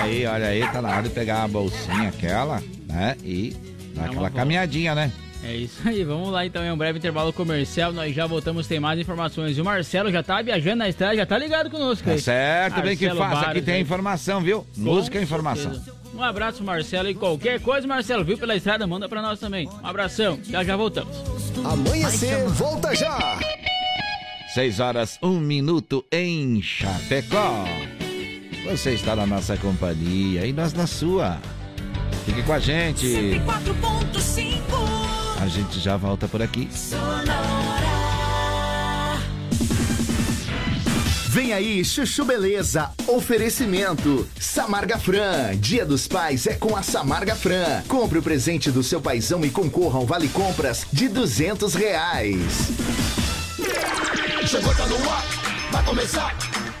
Olha aí, olha aí, tá na hora de pegar a bolsinha aquela, né? E dar aquela volta. caminhadinha, né? É isso aí, vamos lá então, é um breve intervalo comercial, nós já voltamos, tem mais informações. E o Marcelo já tá viajando na estrada, já tá ligado conosco Tá aí. certo, bem que Marcelo faça. Aqui tem aí. informação, viu? Com Música e informação. certeza. Um abraço, Marcelo, e qualquer coisa, Marcelo, viu pela estrada, manda pra nós também. Um abração, já já voltamos. Amanhecer, volta já! 6 horas, 1 minuto em Chapecó. Você está na nossa companhia e nós na sua. Fique com a gente. 4.5 A gente já volta por aqui. Vem aí, Chuchu Beleza. Oferecimento. Samarga Fran. Dia dos Pais é com a Samarga Fran. Compre o presente do seu paizão e concorra a um vale compras de 200 reais. Chegou, tá no ar, vai começar.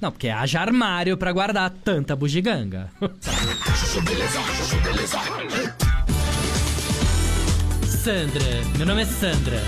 Não, porque haja armário pra guardar tanta bugiganga. Sandra, meu nome é Sandra.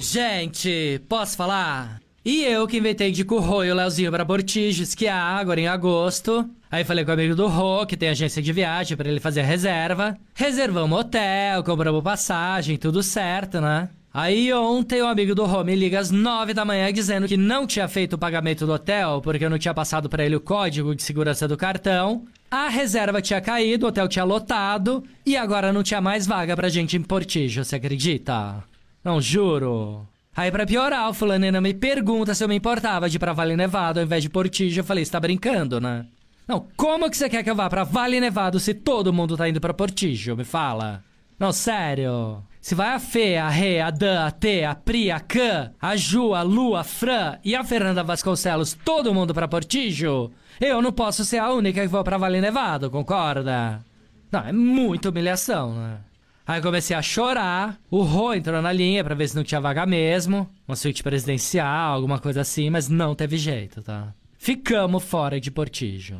Gente, posso falar? E eu que inventei de curro e o Leozinho pra Bortijo esquiar agora em agosto. Aí falei com o amigo do Rô, que tem agência de viagem, pra ele fazer a reserva. Reservamos hotel, compramos passagem, tudo certo, né? Aí ontem o amigo do Rô liga às nove da manhã dizendo que não tinha feito o pagamento do hotel porque eu não tinha passado pra ele o código de segurança do cartão. A reserva tinha caído, o hotel tinha lotado e agora não tinha mais vaga pra gente em Portijo, você acredita? Não, juro. Aí pra piorar, o fulano ainda me pergunta se eu me importava de ir pra Vale Nevado ao invés de Portijo. Eu falei, você tá brincando, né? Não, como que você quer que eu vá pra Vale Nevado se todo mundo tá indo pra Portijo? Me fala. Não, sério. Se vai a Fê, a Rê, a Dan, a T, a Pri, a Can, a Ju, a Lu, a Fran e a Fernanda Vasconcelos, todo mundo pra Portijo, eu não posso ser a única que vou pra Vale Nevado, concorda? Não, é muita humilhação, né? Aí comecei a chorar, o Rô entrou na linha pra ver se não tinha vaga mesmo, uma suíte presidencial, alguma coisa assim, mas não teve jeito, tá? Ficamos fora de Portijo.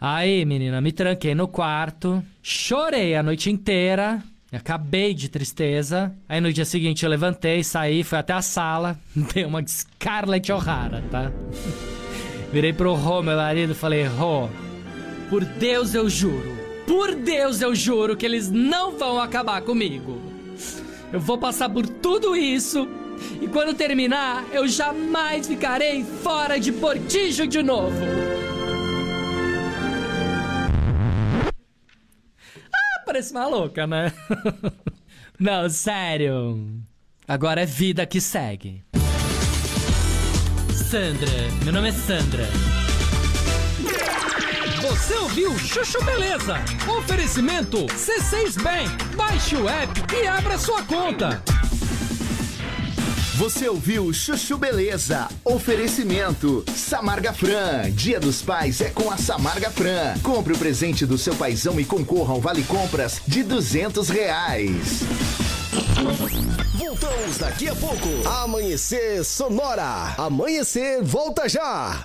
Aí, menina, me tranquei no quarto, chorei a noite inteira, acabei de tristeza. Aí no dia seguinte eu levantei, saí, fui até a sala, dei uma de Scarlett O'Hara, tá? Virei pro Rô, meu marido, falei: Rô, por Deus eu juro, por Deus eu juro que eles não vão acabar comigo. Eu vou passar por tudo isso e quando terminar, eu jamais ficarei fora de Portijo de novo. Parece maluca, né? Não, sério. Agora é vida que segue. Sandra, meu nome é Sandra. Você ouviu Chuchu Beleza? Oferecimento C6 Bank. Baixe o app e abra sua conta. Você ouviu Chuchu Beleza? Oferecimento Samarga Fran. Dia dos Pais é com a Samarga Fran. Compre o presente do seu paizão e concorra ao Vale Compras de duzentos reais. Voltamos daqui a pouco. Amanhecer Sonora. Amanhecer volta já.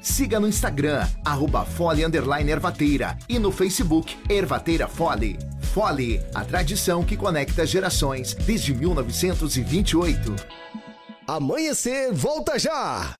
Siga no Instagram, arroba Ervateira e no Facebook Ervateira Fole. Fole, a tradição que conecta gerações desde 1928. Amanhecer volta já.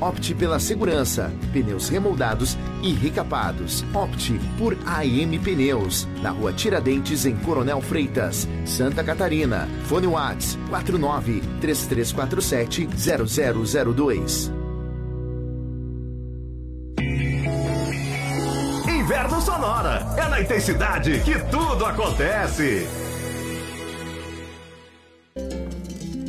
Opte pela segurança, pneus remoldados e recapados. Opte por AM Pneus, na rua Tiradentes, em Coronel Freitas, Santa Catarina. Fone Whats 49 3347 0002. Inverno Sonora. É na intensidade que tudo acontece.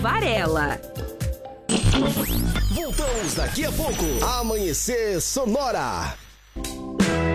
Varela. Voltamos daqui a pouco. Amanhecer Sonora.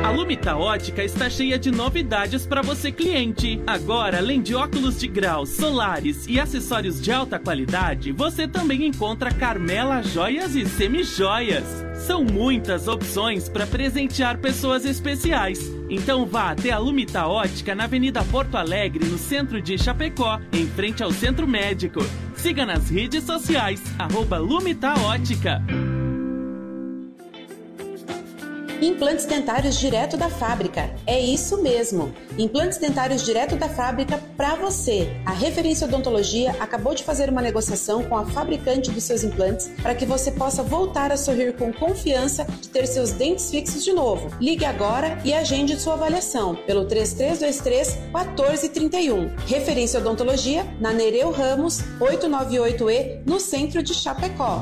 A Lumita Ótica está cheia de novidades para você cliente. Agora, além de óculos de grau, solares e acessórios de alta qualidade, você também encontra Carmela Joias e Semijoias. São muitas opções para presentear pessoas especiais. Então vá até a Lumita Ótica na Avenida Porto Alegre, no centro de Chapecó, em frente ao Centro Médico. Siga nas redes sociais, arroba Lumita Ótica. Implantes dentários direto da fábrica. É isso mesmo. Implantes dentários direto da fábrica para você. A Referência Odontologia acabou de fazer uma negociação com a fabricante dos seus implantes para que você possa voltar a sorrir com confiança de ter seus dentes fixos de novo. Ligue agora e agende sua avaliação pelo 3323 1431. Referência Odontologia na Nereu Ramos 898E no centro de Chapecó.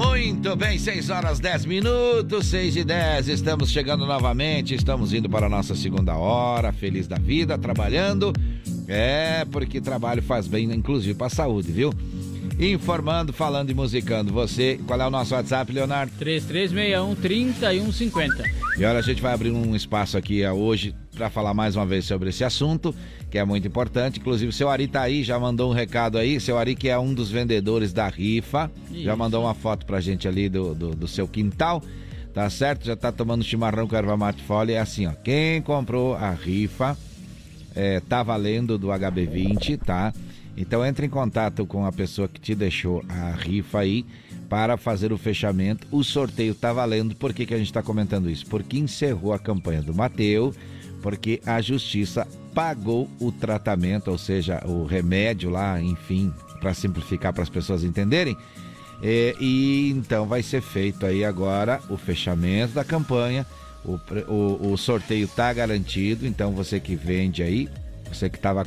Muito bem, 6 horas 10 minutos, 6 e 10, estamos chegando novamente, estamos indo para a nossa segunda hora, feliz da vida, trabalhando. É, porque trabalho faz bem, inclusive para a saúde, viu? Informando, falando e musicando. Você, qual é o nosso WhatsApp, Leonardo? 3361-3150. E olha, a gente vai abrir um espaço aqui eh, hoje para falar mais uma vez sobre esse assunto, que é muito importante. Inclusive, o seu Ari tá aí, já mandou um recado aí. Seu Ari, que é um dos vendedores da rifa, Isso. já mandou uma foto pra gente ali do, do, do seu quintal. Tá certo? Já tá tomando chimarrão com erva mate folha. É assim, ó. Quem comprou a rifa é, tá valendo do HB20, tá? Então entre em contato com a pessoa que te deixou a rifa aí para fazer o fechamento. O sorteio tá valendo. Por que, que a gente está comentando isso? Porque encerrou a campanha do Mateu, porque a justiça pagou o tratamento, ou seja, o remédio lá, enfim, para simplificar para as pessoas entenderem. É, e então vai ser feito aí agora o fechamento da campanha. O, o, o sorteio tá garantido, então você que vende aí, você que estava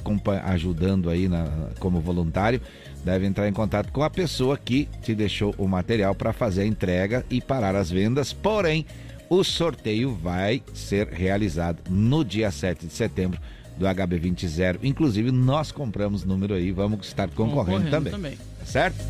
ajudando aí na- como voluntário, deve entrar em contato com a pessoa que te deixou o material para fazer a entrega e parar as vendas. Porém, o sorteio vai ser realizado no dia 7 de setembro do HB20 Inclusive, nós compramos número aí, vamos estar concorrendo, Concorrendo também. também. Tá certo?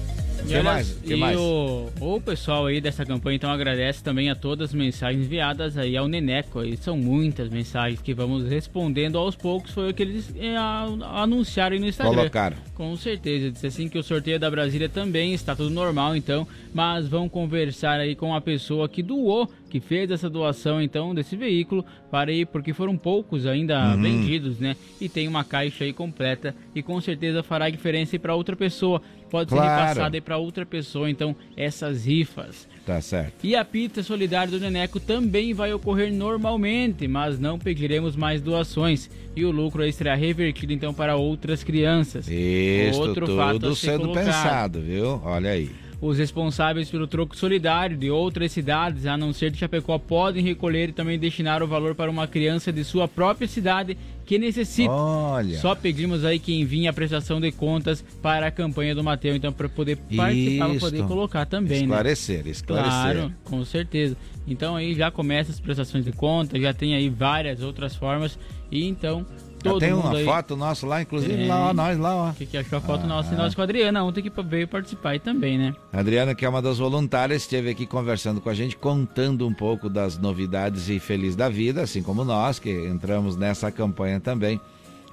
Que olha- mais? que e mais? O, o pessoal aí dessa campanha então agradece também a todas as mensagens enviadas aí ao Neneco. Aí são muitas mensagens que vamos respondendo aos poucos. Foi o que eles é, anunciaram aí no Instagram. Colocaram. Com certeza. Disse assim que o sorteio da Brasília também está tudo normal, então. Mas vão conversar aí com a pessoa que doou, que fez essa doação então desse veículo para aí, porque foram poucos ainda Uhum. vendidos, né? E tem uma caixa aí completa e com certeza fará diferença para outra pessoa. Pode ser Claro. repassada aí para outra pessoa, então essas rifas. Tá certo. E a pizza solidária do Neneco também vai ocorrer normalmente, mas não pediremos mais doações. E o lucro aí será revertido então para outras crianças. Isso, Outro fato tudo ser sendo colocado. pensado, viu? Olha aí. Os responsáveis pelo troco solidário de outras cidades, a não ser de Chapecó, podem recolher e também destinar o valor para uma criança de sua própria cidade que necessita. Olha. Só pedimos aí que enviem a prestação de contas para a campanha do Mateu, então para poder participar, para poder colocar também, né? Esclarecer, esclarecer. Claro, com certeza. Então aí já começa as prestações de contas, já tem aí várias outras formas e então todo tem uma aí... foto nossa lá, inclusive Tem. lá, ó, nós lá, ó. Que, que achou a foto Ah. nossa e nós com a Adriana ontem que veio participar aí também, né? A Adriana, que é uma das voluntárias, esteve aqui conversando com a gente, contando um pouco das novidades e feliz da vida, assim como nós, que entramos nessa campanha também.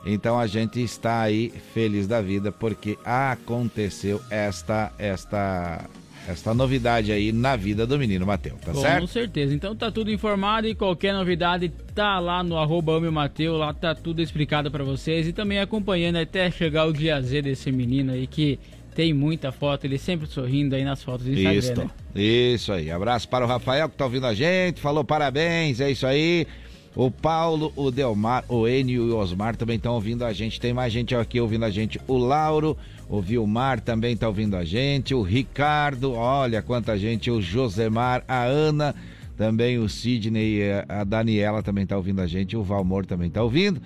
Então a gente está aí feliz da vida porque aconteceu esta esta esta novidade aí na vida do menino Mateu, tá Com certo? certeza. Então tá tudo informado e qualquer novidade tá lá no arroba Mateu, lá tá tudo explicado pra vocês e também acompanhando até chegar o dia Z desse menino aí que tem muita foto, ele sempre sorrindo aí nas fotos do Instagram, Isso, né? isso aí. Abraço para o Rafael que tá ouvindo a gente, falou parabéns, é isso aí. O Paulo, o Delmar, o Enio e o Osmar também estão ouvindo a gente. Tem mais gente aqui ouvindo a gente. O Lauro, o Vilmar também tá ouvindo a gente. O Ricardo, olha quanta gente. O Josemar, a Ana, também o Sidney, a Daniela também tá ouvindo a gente. O Valmor também tá ouvindo.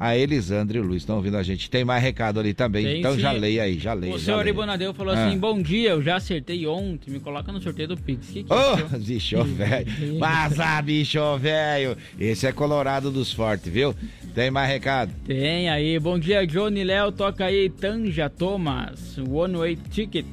A Elisandra e o Luiz estão ouvindo a gente. Tem mais recado ali também. Tem então sim. já leia aí, já leia. O já senhor leia. Ibonadeu falou Ah. assim: Bom dia, eu já acertei ontem, me coloca no sorteio do Pix. Que que é Ô, isso? bicho velho. Vaza, bicho velho. Esse é Colorado dos Fortes, viu? Tem mais recado? Tem aí, bom dia, Johnny Léo, toca aí Tanja Thomas, One Way Ticket.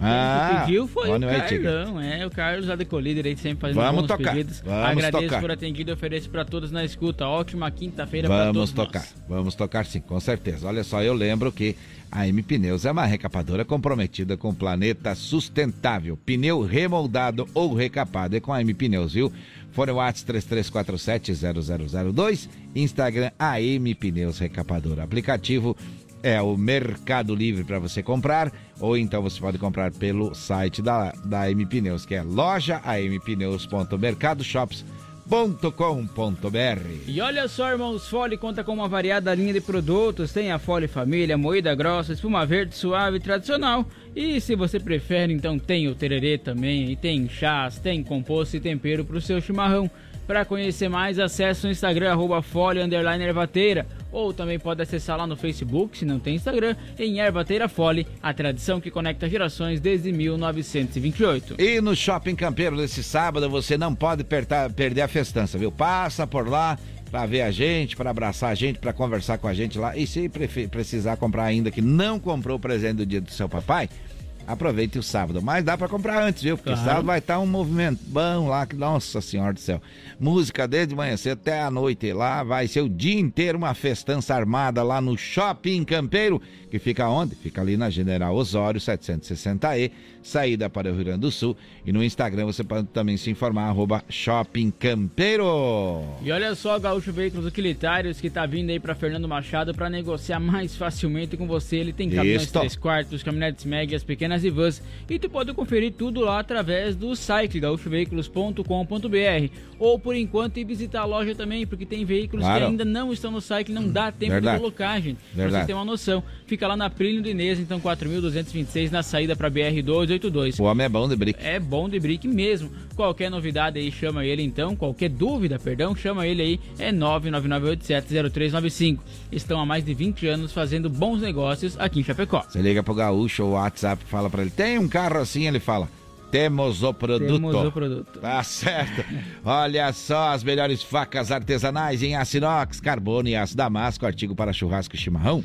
Ah, pediu foi o. Carlão, é, o Carlos da Colíder aí sempre fazendo Vamos bons tocar, pedidos. vamos Agradeço tocar. por atendido e ofereço pra todos na escuta. Ótima quinta-feira Vamos todos tocar, nós. vamos tocar sim, com certeza. Olha só, eu lembro que a M Pneus é uma recapadora comprometida com o planeta sustentável. Pneu remoldado ou recapado é com a M Pneus, viu? Fone WhatsApp 33470002, Instagram AM Pneus Recapadora. Aplicativo é o Mercado Livre para você comprar, ou então você pode comprar pelo site da, da AM Pneus, que é loja ampneus.mercadoshops.com E olha só, irmãos, Fole conta com uma variada linha de produtos. Tem a Fole Família, moída grossa, espuma verde suave tradicional. E se você prefere, então tem o tererê também. E tem chás, tem composto e tempero para o seu chimarrão. Para conhecer mais, acesse o Instagram, arroba Underline Ervateira. Ou também pode acessar lá no Facebook, se não tem Instagram, em Ervateira Fole, a tradição que conecta gerações desde 1928. E no Shopping Campeiro desse sábado você não pode perder, perder a festança, viu? Passa por lá para ver a gente, para abraçar a gente, para conversar com a gente lá. E se precisar comprar ainda que não comprou o presente do dia do seu papai, aproveite o sábado. Mas dá para comprar antes, viu? Porque claro. sábado vai estar um movimento bom lá, que nossa senhora do céu. Música desde manhã cedo até a noite lá, vai ser o dia inteiro uma festança armada lá no Shopping Campeiro, que fica onde? Fica ali na General Osório 760E, saída para o Rio Grande do Sul. E no Instagram você pode também se informar, arroba Shopping Campeiro. E olha só, Gaúcho Veículos Utilitários, que tá vindo aí para Fernando Machado para negociar mais facilmente com você. Ele tem caminhões Isto. 3 quartos, caminhonetes médias, pequenas e vans. E tu pode conferir tudo lá através do site gaúchoveículos.com.br ou por enquanto ir visitar a loja também, porque tem veículos claro. que ainda não estão no site, não dá tempo Verdade. de colocar, gente. Verdade. Pra você ter uma noção. Fica lá na Plínio do Inês, então 4.226 na saída para BR 282. O homem é bom de brick. É bom de brick mesmo. Qualquer novidade aí, chama ele então. Qualquer dúvida, perdão, chama ele aí. É 999870395. Estão há mais de 20 anos fazendo bons negócios aqui em Chapecó. Você liga pro Gaúcho ou WhatsApp fala para ele: tem um carro assim? Ele fala. Temos o produto. Temos o produto. Tá certo. Olha só as melhores facas artesanais em aço inox, carbono e aço damasco, artigo para churrasco e chimarrão.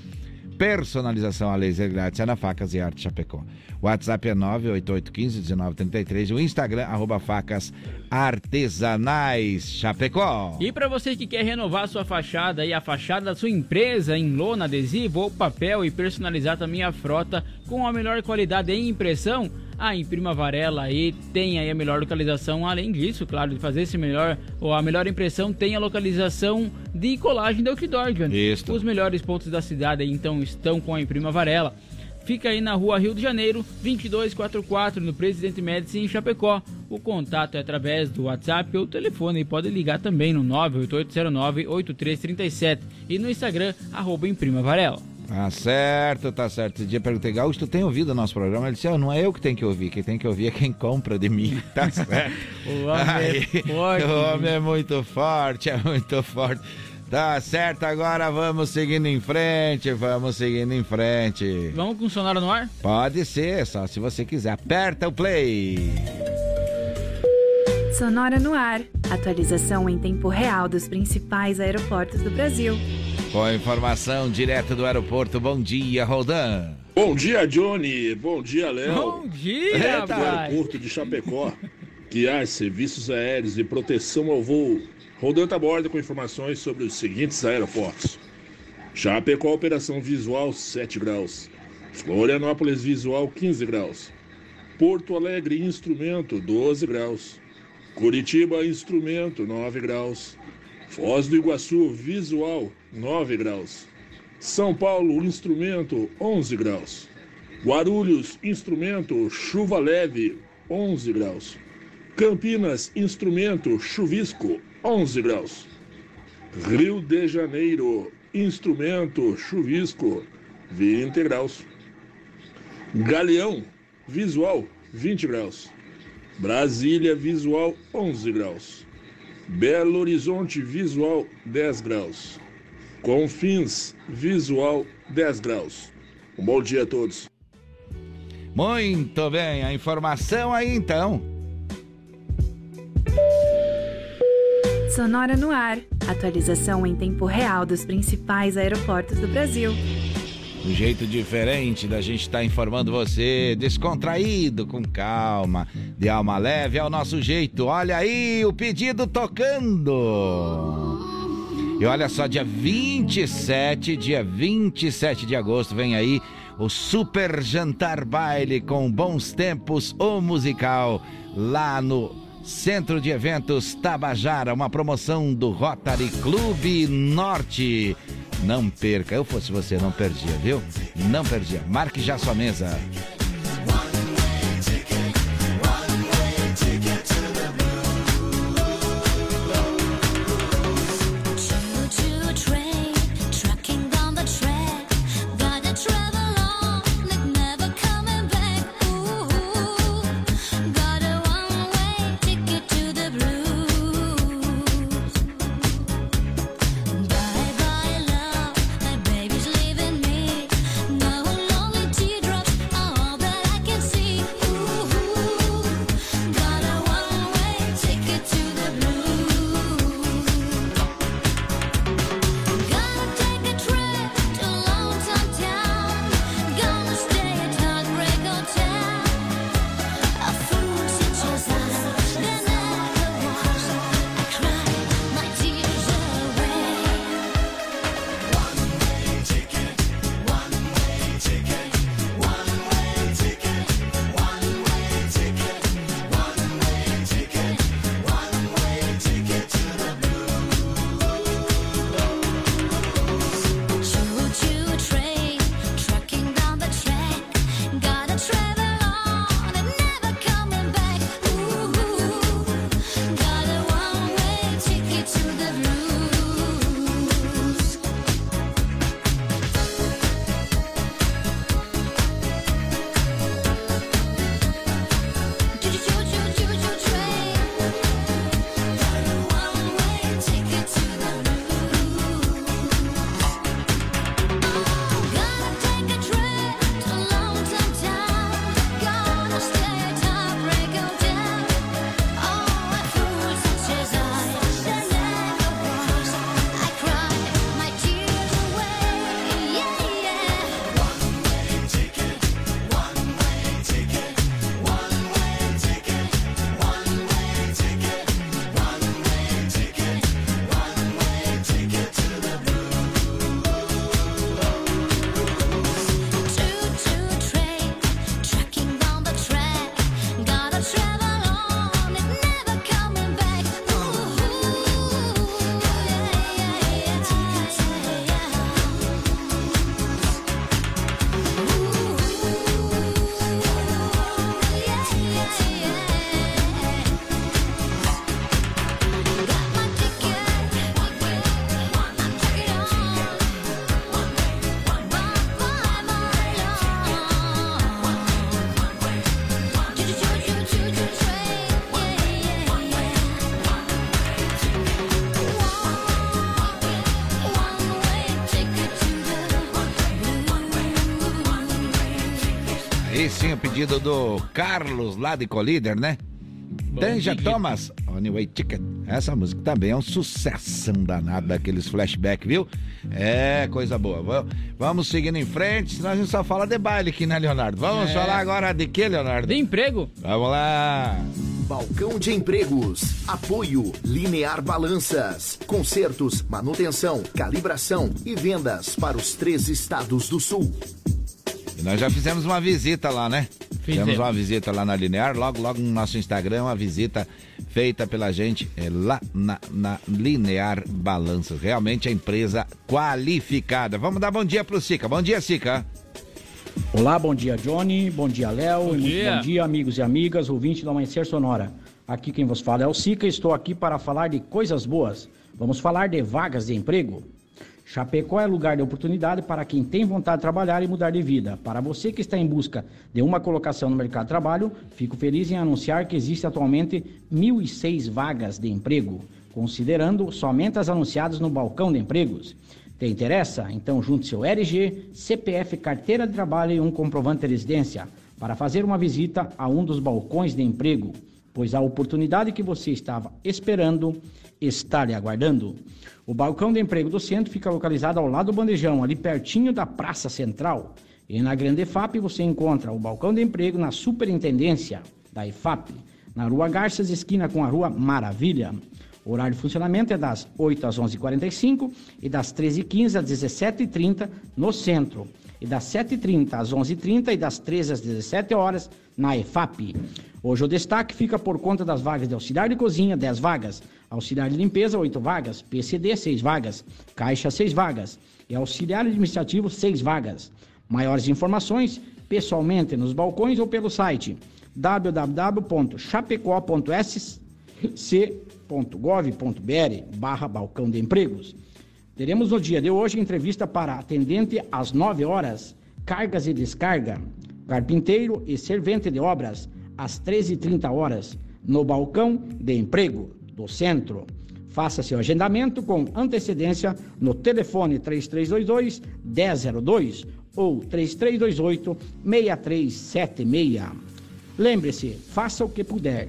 Personalização a laser grátis é na Facas e Arte Chapecó. O WhatsApp é 988151933 e o Instagram, arroba facas artesanais Chapecó. E para você que quer renovar sua fachada e a fachada da sua empresa em lona, adesivo ou papel e personalizar também a frota com a melhor qualidade em impressão, a Imprima Varela aí tem aí a melhor localização. Além disso, claro, de fazer esse melhor ou a melhor impressão, tem a localização de colagem de outdoor, John. Isso. Os melhores pontos da cidade aí, então estão com a Imprima Varela. Fica aí na rua Rio de Janeiro, 2244, no Presidente Médici, em Chapecó. O contato é através do WhatsApp ou telefone e pode ligar também no 98809-8337 e no Instagram, arroba Imprima Varela. Tá certo, tá certo. Esse dia perguntei, Gaúcho, tu tem ouvido o nosso programa? Ele disse, oh, não é eu que tenho que ouvir, quem tem que ouvir é quem compra de mim. Tá certo. o homem é Aí, é forte. O homem é muito forte, é muito forte. Tá certo, agora vamos seguindo em frente, vamos seguindo em frente. Vamos com o Sonora no ar? Pode ser, só se você quiser. Aperta o play. Sonora no ar. Atualização em tempo real dos principais aeroportos do Brasil. Com informação direto do aeroporto. Bom dia, Rodan. Bom dia, Johnny. Bom dia, Léo. Bom dia, Eita. aeroporto de Chapecó, que há serviços aéreos de proteção ao voo. Rodan está a bordo com informações sobre os seguintes aeroportos. Chapecó, operação visual 7 graus. Florianópolis, visual 15 graus. Porto Alegre, instrumento 12 graus. Curitiba, instrumento 9 graus. Foz do Iguaçu, visual 9 graus. São Paulo, instrumento 11 graus. Guarulhos, instrumento chuva leve 11 graus. Campinas, instrumento chuvisco 11 graus. Rio de Janeiro, instrumento chuvisco 20 graus. Galeão, visual 20 graus. Brasília, visual 11 graus. Belo Horizonte visual 10 graus. Confins visual 10 graus. Um bom dia a todos. Muito bem, a informação aí então. Sonora no ar. Atualização em tempo real dos principais aeroportos do Brasil. Um jeito diferente da gente estar tá informando você, descontraído, com calma, de alma leve, é o nosso jeito. Olha aí o pedido tocando. E olha só, dia 27, dia 27 de agosto, vem aí o Super Jantar Baile com Bons Tempos, o musical, lá no Centro de Eventos Tabajara, uma promoção do Rotary Clube Norte. Não perca. Eu fosse você, não perdia, viu? Não perdia. Marque já sua mesa. Pedido do Carlos lá de Colíder, né? Danja Thomas, Anyway Ticket. Essa música também é um sucesso danado daqueles flashback, viu? É, coisa boa. Va- Vamos seguindo em frente, senão a gente só fala de baile aqui, né, Leonardo? Vamos É. falar agora de que, Leonardo? De emprego. Vamos lá. Balcão de empregos. Apoio Linear Balanças. Consertos, manutenção, calibração e vendas para os três estados do sul. E nós já fizemos uma visita lá, né? Fizemos Fizemos. uma visita lá na Linear, logo, logo no nosso Instagram, uma visita feita pela gente é, lá na, na Linear Balanças. Realmente a empresa qualificada. Vamos dar bom dia pro Sica. Bom dia, Sica. Olá, bom dia, Johnny. Bom dia, Léo. Bom dia. bom dia, amigos e amigas, ouvintes do Amanhecer Sonora. Aqui quem vos fala é o Sica estou aqui para falar de coisas boas. Vamos falar de vagas de emprego. Chapecó é lugar de oportunidade para quem tem vontade de trabalhar e mudar de vida. Para você que está em busca de uma colocação no mercado de trabalho, fico feliz em anunciar que existe atualmente 1.006 vagas de emprego, considerando somente as anunciadas no balcão de empregos. Te interessa? Então junte seu RG, CPF, carteira de trabalho e um comprovante de residência para fazer uma visita a um dos balcões de emprego, pois a oportunidade que você estava esperando está lhe aguardando. O balcão de emprego do centro fica localizado ao lado do bandejão, ali pertinho da Praça Central. E na Grande EFAP você encontra o balcão de emprego na Superintendência da EFAP, na Rua Garças, esquina com a Rua Maravilha. O horário de funcionamento é das 8 às 11h45 e das 13h15 às 17h30 no centro. E das 7h30 às 11h30 e das 13 às 17 horas na EFAP. Hoje o destaque fica por conta das vagas de auxiliar de cozinha, 10 vagas, auxiliar de limpeza, 8 vagas, PCD, 6 vagas, caixa, 6 vagas e auxiliar administrativo, 6 vagas. Maiores informações pessoalmente nos balcões ou pelo site www.chapecó.sc.gov.br barra balcão de empregos. Teremos no dia de hoje entrevista para atendente às 9 horas, cargas e descarga, carpinteiro e servente de obras às 13h30 horas, no balcão de emprego do centro. Faça seu agendamento com antecedência no telefone 3322 1002 ou 3328 6376. Lembre-se, faça o que puder,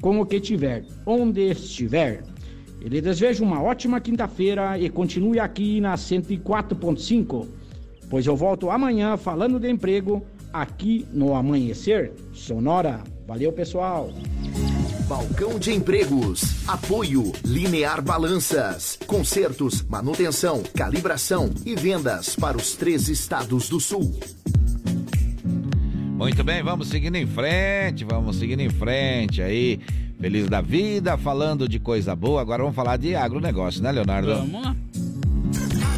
com o que tiver, onde estiver. Eu lhe desejo uma ótima quinta-feira e continue aqui na 104.5, pois eu volto amanhã falando de emprego aqui no Amanhecer Sonora. Valeu, pessoal! Balcão de empregos. Apoio Linear Balanças. Consertos, manutenção, calibração e vendas para os três estados do sul. Muito bem, vamos seguindo em frente, vamos seguindo em frente aí. Feliz da vida, falando de coisa boa. Agora vamos falar de agronegócio, né, Leonardo? Vamos lá.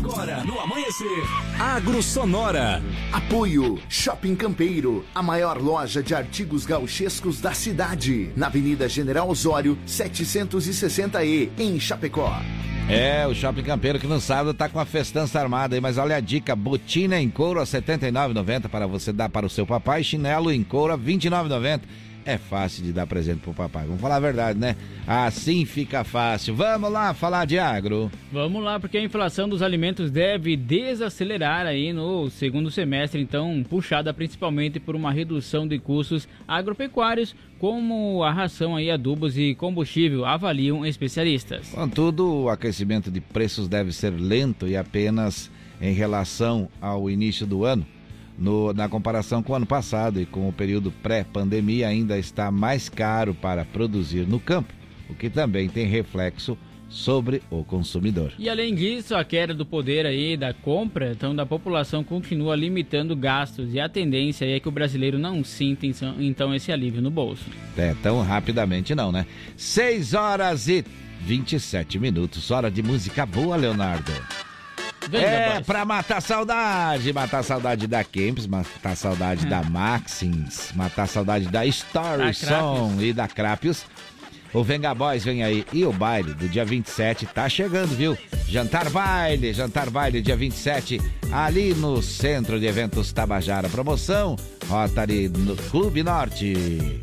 Agora no Amanhecer, Agro Sonora. Apoio Shopping Campeiro, a maior loja de artigos gauchescos da cidade, na Avenida General Osório, 760E, em Chapecó. É, o Shopping Campeiro que no sábado tá com a festança armada aí, mas olha a dica, botina em couro a R$ 79,90 para você dar para o seu papai, chinelo em couro a R$ 29,90. É fácil de dar presente pro papai, vamos falar a verdade, né? Assim fica fácil. Vamos lá falar de agro. Vamos lá, porque a inflação dos alimentos deve desacelerar aí no segundo semestre, então puxada principalmente por uma redução de custos agropecuários, como a ração aí, adubos e combustível, avaliam especialistas. Contudo, o aquecimento de preços deve ser lento e apenas em relação ao início do ano. No- na comparação com o ano passado e com o período pré-pandemia, ainda está mais caro para produzir no campo, o que também tem reflexo sobre o consumidor. E além disso, a queda do poder aí da compra, então da população continua limitando gastos e a tendência é que o brasileiro não sinta então- então esse alívio no bolso. É, tão rapidamente não, né? 6 horas e 27 minutos. Hora de música boa, Leonardo. Vem, é, rapaz. pra matar saudade. Matar saudade da Kempis, matar saudade da Maxins, matar saudade da Story Song e da Crapios. O Venga Boys vem aí. E o baile do dia 27 tá chegando, viu? Jantar baile, jantar baile dia 27, ali no Centro de Eventos Tabajara. Promoção Rotary no Clube Norte.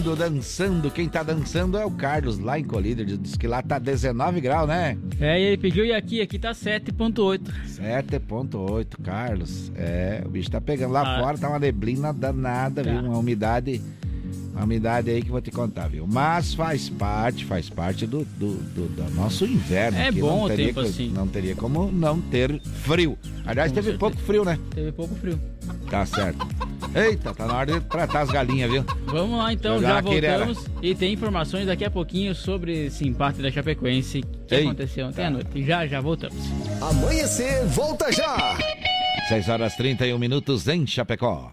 Dançando, dançando. Quem tá dançando é o Carlos, lá em Colíder. Diz que lá tá 19 graus, né? É, e ele pediu e aqui, aqui tá 7.8. 7.8, Carlos. É, o bicho tá pegando. Lá Ah. fora tá uma neblina danada, Tá. viu? Uma umidade. Uma umidade aí que vou te contar, viu? Mas faz parte, faz parte do, do, do- do nosso inverno. É bom não o teria tempo co- assim. Não teria como não ter frio. Aliás, Com teve certeza. pouco frio, né? Teve pouco frio. Tá certo. Eita, tá na hora de tratar as galinhas, viu? Vamos lá então, já queirera. voltamos. E tem informações daqui a pouquinho sobre esse empate da Chapecoense que Ei. aconteceu ontem à noite. Já, já voltamos. Amanhecer, volta já! 6 horas 31 minutos em Chapecó.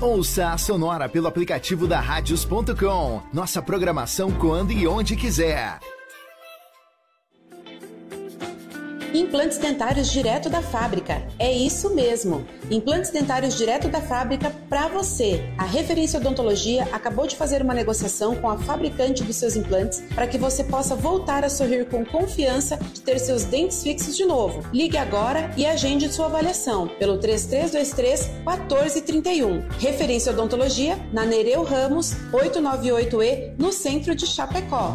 Ouça a Sonora pelo aplicativo da Radios.com. Nossa programação quando e onde quiser. Implantes dentários direto da fábrica. É isso mesmo. Implantes dentários direto da fábrica para você. A Referência Odontologia acabou de fazer uma negociação com a fabricante dos seus implantes para que você possa voltar a sorrir com confiança de ter seus dentes fixos de novo. Ligue agora e agende sua avaliação pelo 3323 1431. Referência Odontologia na Nereu Ramos 898E no centro de Chapecó.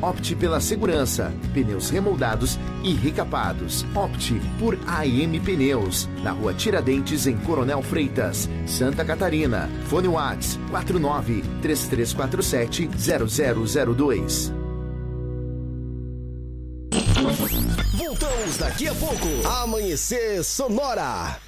Opte pela segurança, pneus remoldados e recapados. Opte por AM Pneus, na rua Tiradentes, em Coronel Freitas, Santa Catarina. Fone Whats 49 3347 0002. Voltamos daqui a pouco. Amanhecer Sonora.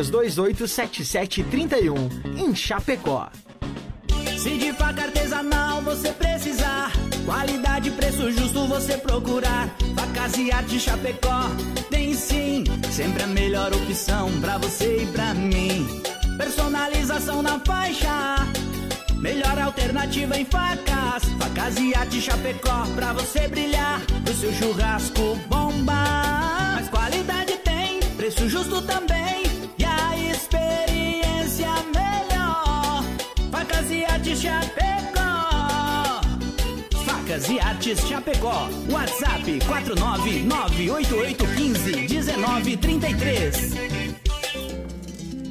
33287731 em Chapecó. Se de faca artesanal você precisar, qualidade e preço justo você procurar. Facas e arte Chapecó tem sim, sempre a melhor opção pra você e pra mim. Personalização na faixa, melhor alternativa em facas. Facas e arte Chapecó pra você brilhar, pro seu churrasco bombar. Mas qualidade tem, preço justo também. Facas e Artes Chapecó. WhatsApp 49988151933.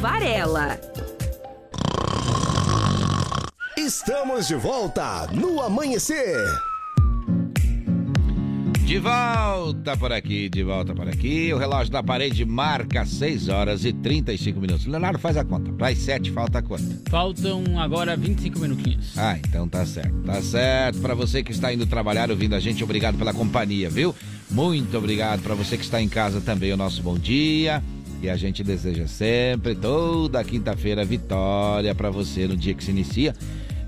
Varela. Estamos de volta no amanhecer. De volta por aqui, de volta por aqui. O relógio da parede marca 6 horas e 35 minutos. Leonardo, faz a conta. Para as 7 falta quanto? Faltam agora 25 minutinhos. Ah, então tá certo. Tá certo. Para você que está indo trabalhar ouvindo a gente, obrigado pela companhia, viu? Muito obrigado para você que está em casa também, o nosso bom dia. E a gente deseja sempre, toda quinta-feira, vitória para você no dia que se inicia.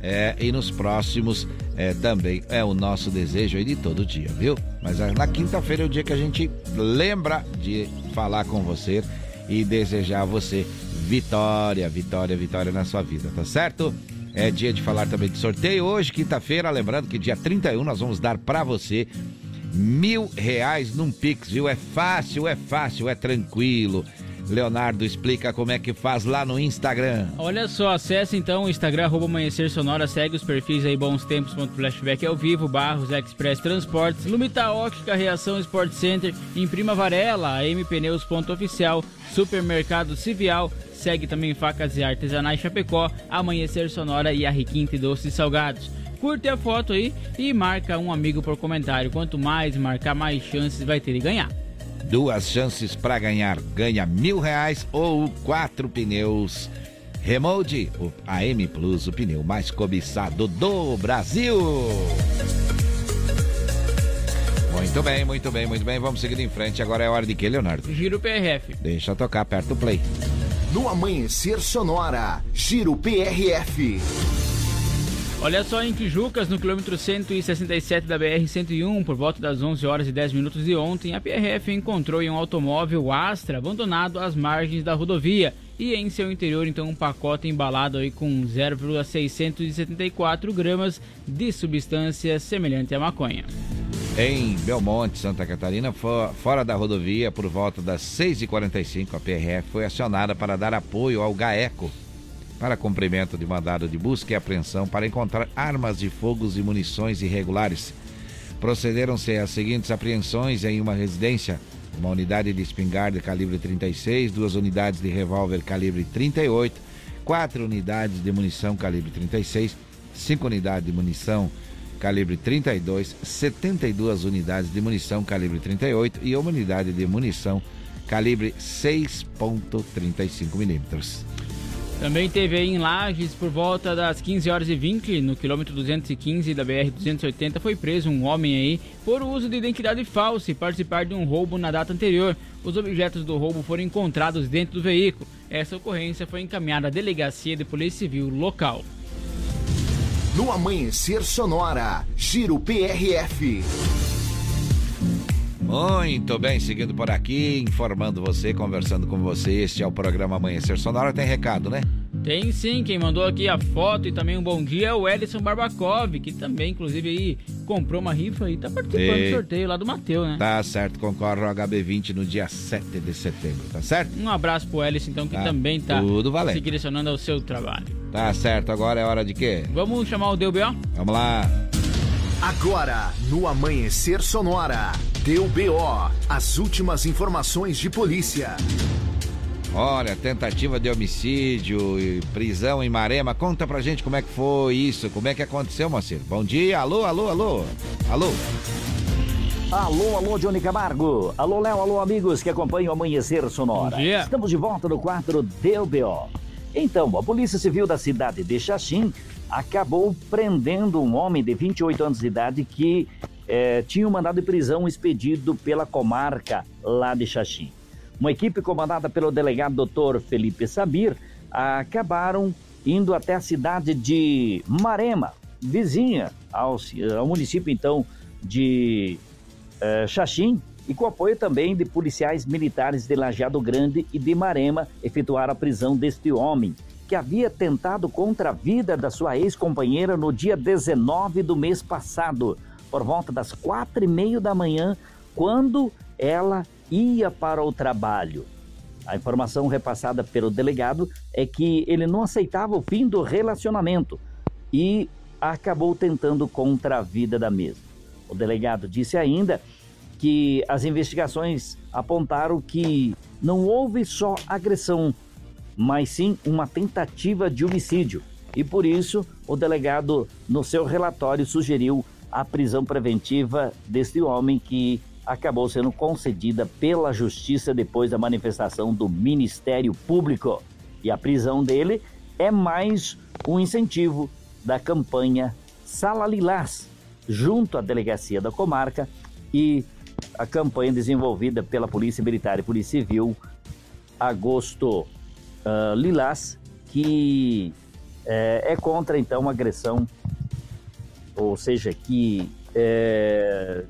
É, e nos próximos é, também é o nosso desejo aí de todo dia, viu? Mas é, na quinta-feira é o dia que a gente lembra de falar com você e desejar a você vitória, vitória, vitória na sua vida, tá certo? É dia de falar também de sorteio. Hoje, quinta-feira, lembrando que dia 31 nós vamos dar para você mil reais num Pix, viu? É fácil, é fácil, é tranquilo. Leonardo explica como é que faz lá no Instagram. Olha só, acesse então o Instagram, arroba Amanhecer Sonora, segue os perfis aí, bons tempos.flashback ao vivo, Barros, Express Transportes, Lumita Óptica, Reação Sport Center, Imprima Varela, AM Pneus.oficial, Supermercado Civial, segue também Facas e Artesanais Chapecó, Amanhecer Sonora e a Requinte Doces Salgados. Curte a foto aí e marca um amigo por comentário. Quanto mais marcar, mais chances vai ter de ganhar. Duas chances para ganhar. Ganha mil reais ou quatro pneus. Remolde, o AM Plus, o pneu mais cobiçado do Brasil. Muito bem, muito bem, muito bem. Vamos seguindo em frente. Agora é hora de quê, Leonardo? Giro PRF. Deixa tocar, aperta o play. No Amanhecer Sonora, Giro PRF. Olha só em Tijucas, no quilômetro 167 da BR-101, por volta das 11 horas e 10 minutos de ontem, a PRF encontrou em um automóvel Astra abandonado às margens da rodovia e em seu interior então um pacote embalado aí com 0,674 gramas de substância semelhante à maconha. Em Belmonte, Santa Catarina, fo- fora da rodovia, por volta das 6h45, a PRF foi acionada para dar apoio ao GAECO para cumprimento de mandado de busca e apreensão para encontrar armas de fogos e munições irregulares. Procederam-se as seguintes apreensões em uma residência: uma unidade de espingarda calibre 36, duas unidades de revólver calibre 38, quatro unidades de munição calibre 36, 5 unidades de munição calibre 32, 72 unidades de munição calibre 38 e uma unidade de munição calibre 6.35 milímetros. Também teve aí em Lages, por volta das 15 horas e 20, no quilômetro 215 da BR-280, foi preso um homem aí por uso de identidade falsa e participar de um roubo na data anterior. Os objetos do roubo foram encontrados dentro do veículo. Essa ocorrência foi encaminhada à delegacia de polícia civil local. No Amanhecer Sonora, Giro PRF. Muito bem, seguindo por aqui, informando você, conversando com você. Este é o programa Amanhecer Sonora. Tem recado, né? Tem sim, quem mandou aqui a foto e também um bom dia é o Ellison Barbakov, que também, inclusive, aí comprou uma rifa e tá participando Ei. do sorteio lá do Mateu, né? Tá certo, concorre ao HB20 no dia 7 de setembro, tá certo? Um abraço pro Ellison, então, que Tá também tá tudo valendo. se direcionando ao seu trabalho. Tá certo, agora é hora de quê? Vamos chamar o DBO? Vamos lá. Agora, no Amanhecer Sonora, deu BO, as últimas informações de polícia. Olha, tentativa de homicídio e prisão em Marema. Conta pra gente como é que foi isso, como é que aconteceu, Moacir. Bom dia, alô, alô, alô. Alô. Alô, alô, Johnny Camargo. Alô, Léo, alô, amigos que acompanham o Amanhecer Sonora. Bom dia. Estamos de volta no quadro DBO. Então, a Polícia Civil da cidade de Xaxim acabou prendendo um homem de 28 anos de idade que eh, tinha um mandado de prisão expedido pela comarca lá de Xaxim. Uma equipe comandada pelo delegado Dr. Felipe Sabir acabaram indo até a cidade de Marema, vizinha ao, ao município então de eh, Xaxim, e com apoio também de policiais militares de Lajeado Grande e de Marema, efetuaram a prisão deste homem, que havia tentado contra a vida da sua ex-companheira no dia 19 do mês passado, por volta das quatro e meia da manhã, quando ela ia para o trabalho. A informação repassada pelo delegado é que ele não aceitava o fim do relacionamento e acabou tentando contra a vida da mesma. O delegado disse ainda que as investigações apontaram que não houve só agressão, mas sim uma tentativa de homicídio. E por isso, o delegado, no seu relatório, sugeriu a prisão preventiva deste homem que acabou sendo concedida pela Justiça depois da manifestação do Ministério Público. E a prisão dele é mais um incentivo da campanha Sala Lilás, junto à delegacia da comarca e a campanha desenvolvida pela Polícia Militar e Polícia Civil Agosto ah, Lilás, que eh, é contra então agressão, ou seja, que eh,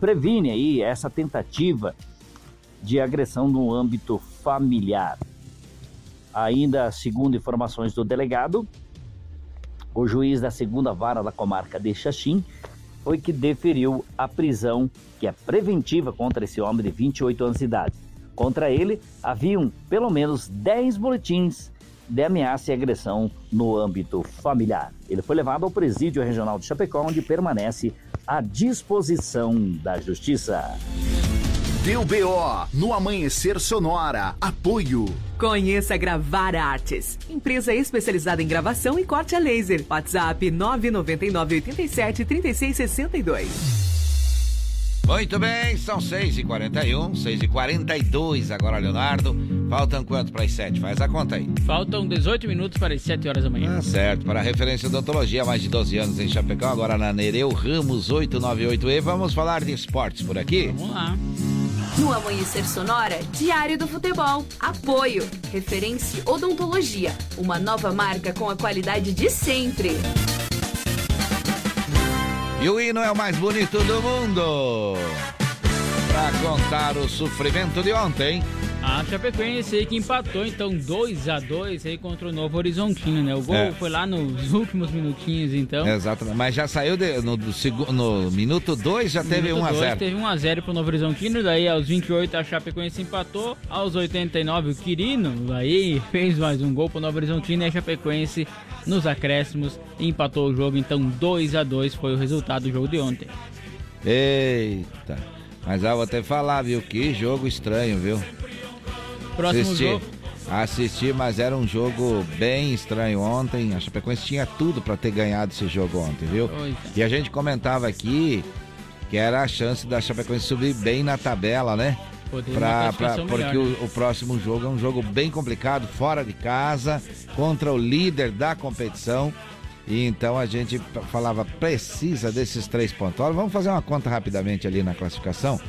previne aí essa tentativa de agressão no âmbito familiar. Ainda segundo informações do delegado, o juiz da segunda vara da comarca de Xaxim foi que deferiu a prisão, que é preventiva contra esse homem de 28 anos de idade. Contra ele, haviam pelo menos 10 boletins de ameaça e agressão no âmbito familiar. Ele foi levado ao presídio regional de Chapecó, onde permanece à disposição da justiça. Deu BO, no Amanhecer Sonora, apoio. Conheça Gravar Artes, empresa especializada em gravação e corte a laser. WhatsApp 999 87 36 62. Muito bem, são 6h41, 6h42 agora, Leonardo. Faltam quanto para as 7? Faz a conta aí. Faltam 18 minutos para as 7 horas da manhã. Tá certo, para a referência odontologia, há mais de 12 anos em Chapecó, agora na Nereu Ramos 898E. Vamos falar de esportes por aqui? Vamos lá. No Amanhecer Sonora, Diário do Futebol. Apoio. Referência Odontologia. Uma nova marca com a qualidade de sempre. E o hino é o mais bonito do mundo. Para contar o sofrimento de ontem. A Chapecoense aí que empatou, então 2 a 2 aí contra o Novo Horizontino, né? O gol É. foi lá nos últimos minutinhos, então. Exatamente, mas já saiu de- no, do no minuto 2, já teve Minuto 1 a dois, 0 Teve 1 a 0 pro Novo Horizontino, daí aos 28 a Chapecoense empatou, aos 89 o Quirino, aí fez mais um gol pro Novo Horizontino e a Chapecoense nos acréscimos empatou o jogo, então 2 a 2 foi o resultado do jogo de ontem. Eita. Mas eu vou até falar, viu? Que jogo estranho, viu? Próximo Assisti. jogo. Assisti, mas era um jogo bem estranho ontem. A Chapecoense tinha tudo para ter ganhado esse jogo ontem, viu? E a gente comentava aqui que era a chance da Chapecoense subir bem na tabela, né? Pra, pra- porque melhor, né? o, o próximo jogo é um jogo bem complicado, fora de casa, contra o líder da competição. E então a gente falava, precisa desses três pontos. Olha, vamos fazer uma conta rapidamente ali na classificação.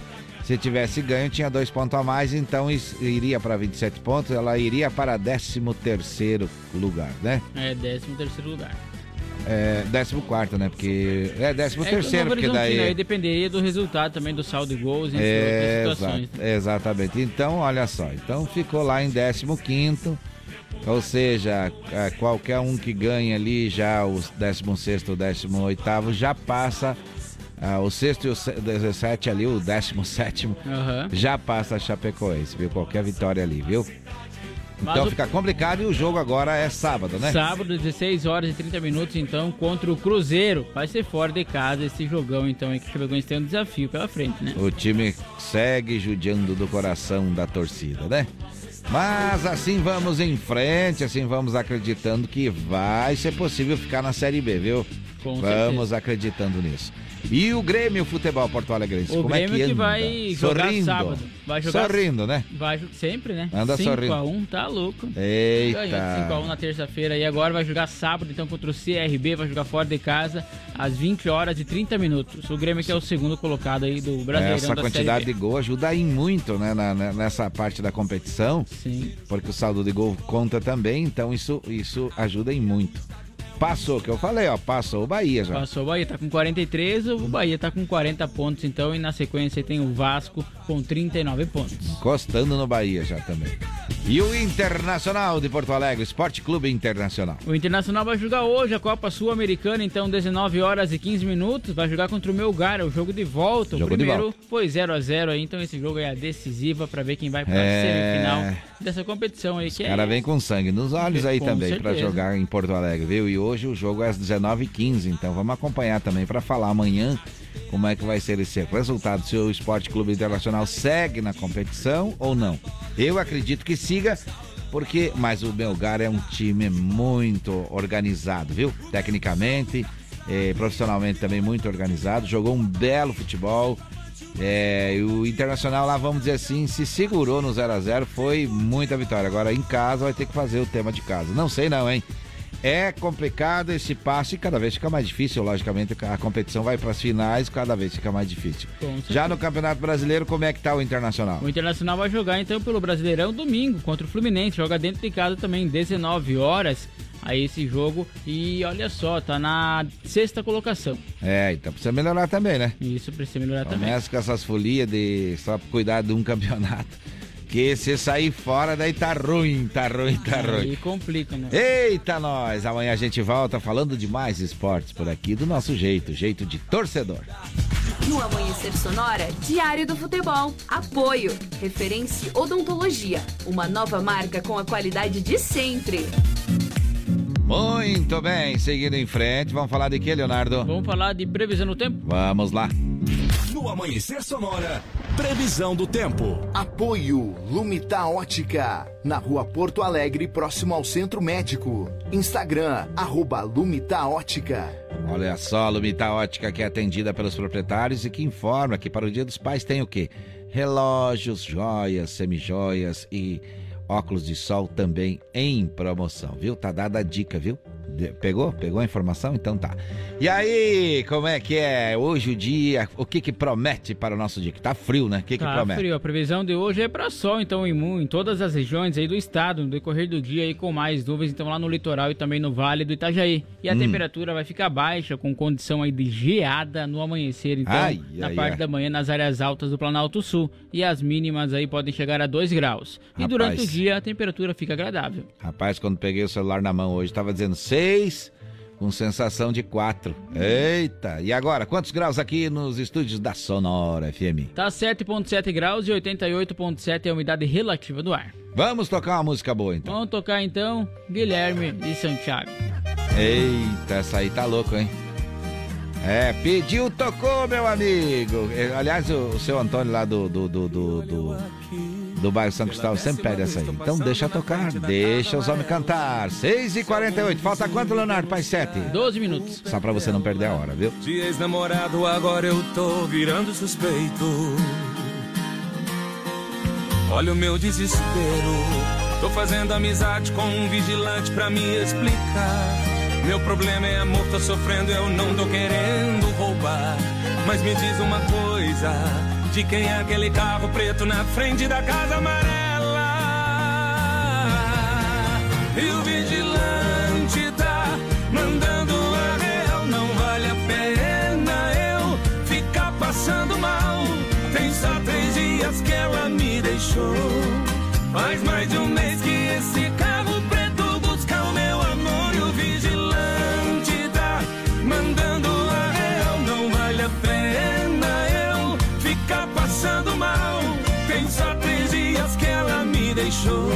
Se tivesse ganho, tinha dois pontos a mais, então iria para 27 pontos, ela iria para 13 terceiro lugar, né? É, 13 terceiro lugar. É, 14, né? Porque. É 13 É que o terceiro, Novo porque Horizontino daí. aí dependeria do resultado também do saldo de gols, entre É, outras situações. exa- exatamente. Então, olha só. Então ficou lá em 15 ou seja, é, qualquer um que ganha ali já os 16 ou 18 já passa. Ah, o sexto e o se- 17 ali, o 17 Aham. já passa a Chapecoense, viu? Qualquer vitória ali, viu? Mas Então o- fica complicado e o jogo agora é sábado, né? Sábado, 16 horas e 30 minutos, então, contra o Cruzeiro. Vai ser fora de casa esse jogão, então, aí que o Chapecoense tem um desafio pela frente, né? O time segue judiando do coração da torcida, né? Mas assim vamos em frente, assim vamos acreditando que vai ser possível ficar na Série B, viu? Com vamos acreditando nisso. E o Grêmio Futebol Porto Alegrense, O como Grêmio é que que vai jogar Sorrindo. sábado. Vai jogar Sorrindo, né? Vai sempre, né? Anda 5 sorrindo. a 1 tá louco. Eita. Ganhou de 5 a 1 na terça-feira e agora vai jogar sábado, então, contra o CRB, vai jogar fora de casa às 20 horas e 30 minutos. O Grêmio que é o segundo colocado aí do Brasileirão Essa da quantidade de gol ajuda aí muito, né, na- nessa parte da competição. Sim. Porque o saldo de gol conta também, então isso, isso ajuda em muito. Passou, que eu falei, ó, passou o Bahia já. Passou o Bahia, tá com 43, o Bahia tá com 40 pontos, então, e na sequência tem o Vasco com 39 pontos. Encostando no Bahia já também. E o Internacional de Porto Alegre, Esporte Clube Internacional. O Internacional vai jogar hoje a Copa Sul-Americana, então 19 horas e 15 minutos, vai jogar contra o Melgar, é o jogo de volta. O Jogo primeiro volta. foi 0 a 0 aí, então esse jogo é a decisiva pra ver quem vai pra É. semifinal dessa competição aí que O cara é vem com sangue nos olhos aí Com também pra certeza. jogar em Porto Alegre, viu? E hoje o jogo é às 19h15, então vamos acompanhar também pra falar amanhã como é que vai ser esse resultado, se o Esporte Clube Internacional segue na competição ou não. Eu acredito que siga, porque mas o Melgar é um time muito organizado, viu? Tecnicamente, eh, profissionalmente também muito organizado, jogou um belo futebol. É, o Internacional lá, vamos dizer assim, se segurou no 0 a 0 foi muita vitória. Agora em casa vai ter que fazer o tema de casa. Não sei não, hein? É complicado esse passe e cada vez fica mais difícil, logicamente, a competição vai para as finais, cada vez fica mais difícil. Já no Campeonato Brasileiro, como é que tá o Internacional? O Internacional vai jogar então pelo Brasileirão domingo contra o Fluminense. Joga dentro de casa também, 19 horas. Aí esse jogo. E olha só, tá na sexta colocação. É, então precisa melhorar também, né? Isso precisa melhorar também. Começa com essas folias de só cuidar de um campeonato. Que se sair fora, daí tá ruim, tá ruim, tá ruim. Aí complica, né? Eita, nós! Amanhã a gente volta falando de mais esportes por aqui, do nosso jeito, jeito de torcedor. No Amanhecer Sonora, Diário do Futebol. Apoio. Referência Odontologia. Uma nova marca com a qualidade de sempre. Muito bem, seguindo em frente, vamos falar de que, Leonardo? Vamos falar de previsão do tempo? Vamos lá. No Amanhecer Sonora, previsão do tempo. Apoio Lumita Ótica, na rua Porto Alegre, próximo ao Centro Médico. Instagram, arroba Lumita Ótica. Olha só, Lumita Ótica que é atendida pelos proprietários e que informa que para o Dia dos Pais tem o quê? Relógios, joias, semijoias e óculos de sol também em promoção, viu? Tá dada a dica, viu? Pegou? Pegou a informação? Então tá. E aí, como é que é hoje o dia? O que que promete para o nosso dia? Que tá frio, né? O que que Tá promete? frio. A previsão de hoje é para sol, então, em, em todas as regiões aí do estado, no decorrer do dia aí com mais nuvens, então lá no litoral e também no vale do Itajaí. E a Hum. temperatura vai ficar baixa, com condição aí de geada no amanhecer, então, Ai, na ai, parte ai. da manhã nas áreas altas do Planalto Sul. E as mínimas aí podem chegar a 2 graus. E durante o Rapaz. dia a temperatura fica agradável. Rapaz, quando peguei o celular na mão hoje, tava dizendo 6 com sensação de 4. Eita! E agora, quantos graus aqui nos estúdios da Sonora FM? Tá 7,7 graus e 88,7 é a umidade relativa do ar. Vamos tocar uma música boa então. Vamos tocar então Guilherme de Santiago. Eita, essa aí tá louco, hein? É, pediu, tocou, meu amigo. É, Aliás, o, o seu Antônio lá do, do, do, do, do, do bairro São Cristóvão sempre pede essa aí. Então deixa tocar, deixa os homens cantar. 6h48, falta quanto, Leonardo? Pai 7? 12 minutos. Só pra você não perder a hora, viu? De ex-namorado, agora eu tô virando suspeito. Olha o meu desespero. Tô fazendo amizade com um vigilante pra me explicar. Meu problema é amor, tô sofrendo, eu não tô querendo roubar. Mas me diz uma coisa: de quem é aquele carro preto na frente da casa amarela? E o vigilante tá mandando a real, não vale a pena eu ficar passando mal. Tem só três dias que ela me deixou. Faz mais de um mês que deixou.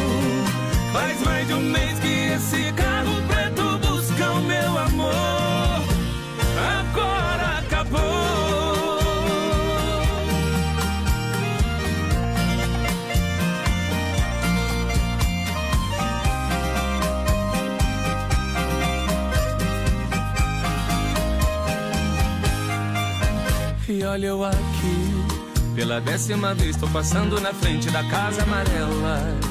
Faz mais de um mês que esse carro preto busca o meu amor. Agora acabou. E olha eu aqui, pela décima vez tô passando na frente da casa amarela.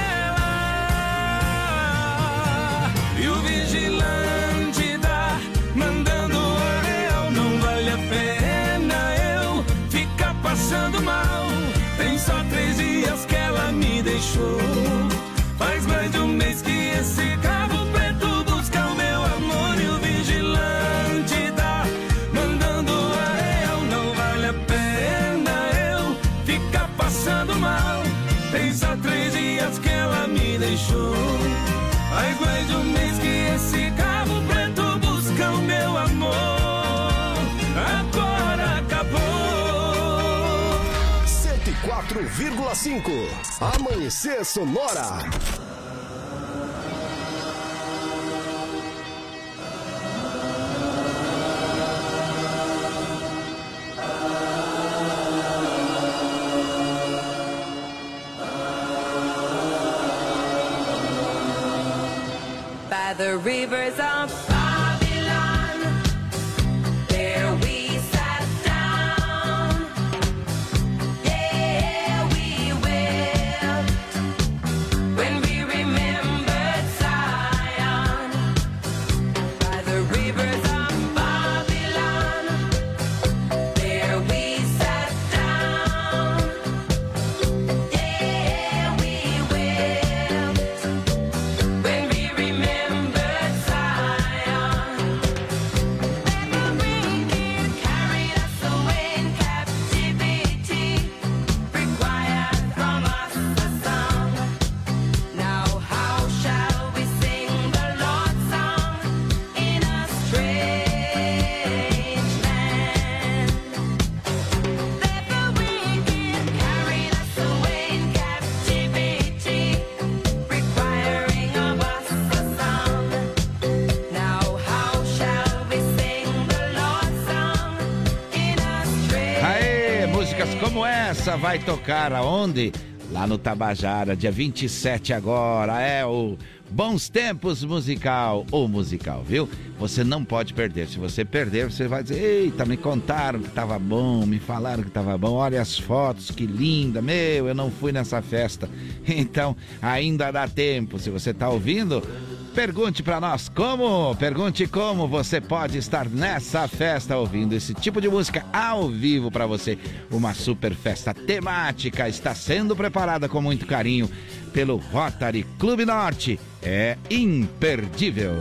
O tá mandando real. Não vale a pena eu ficar passando mal. Tem só três dias que ela me deixou. 104,5 Amanhecer Sonora. By the rivers of vai tocar aonde? Lá no Tabajara, dia 27 agora, é o Bons Tempos Musical, ou musical, viu? Você não pode perder. Se você perder, você vai dizer: Eita, me contaram que tava bom, me falaram que tava bom, olha as fotos, que linda, meu, eu não fui nessa festa. Então, ainda dá tempo. Se você tá ouvindo, Pergunte pra nós como, pergunte como você pode estar nessa festa ouvindo esse tipo de música ao vivo pra você. Uma super festa temática está sendo preparada com muito carinho pelo Rotary Clube Norte. É imperdível.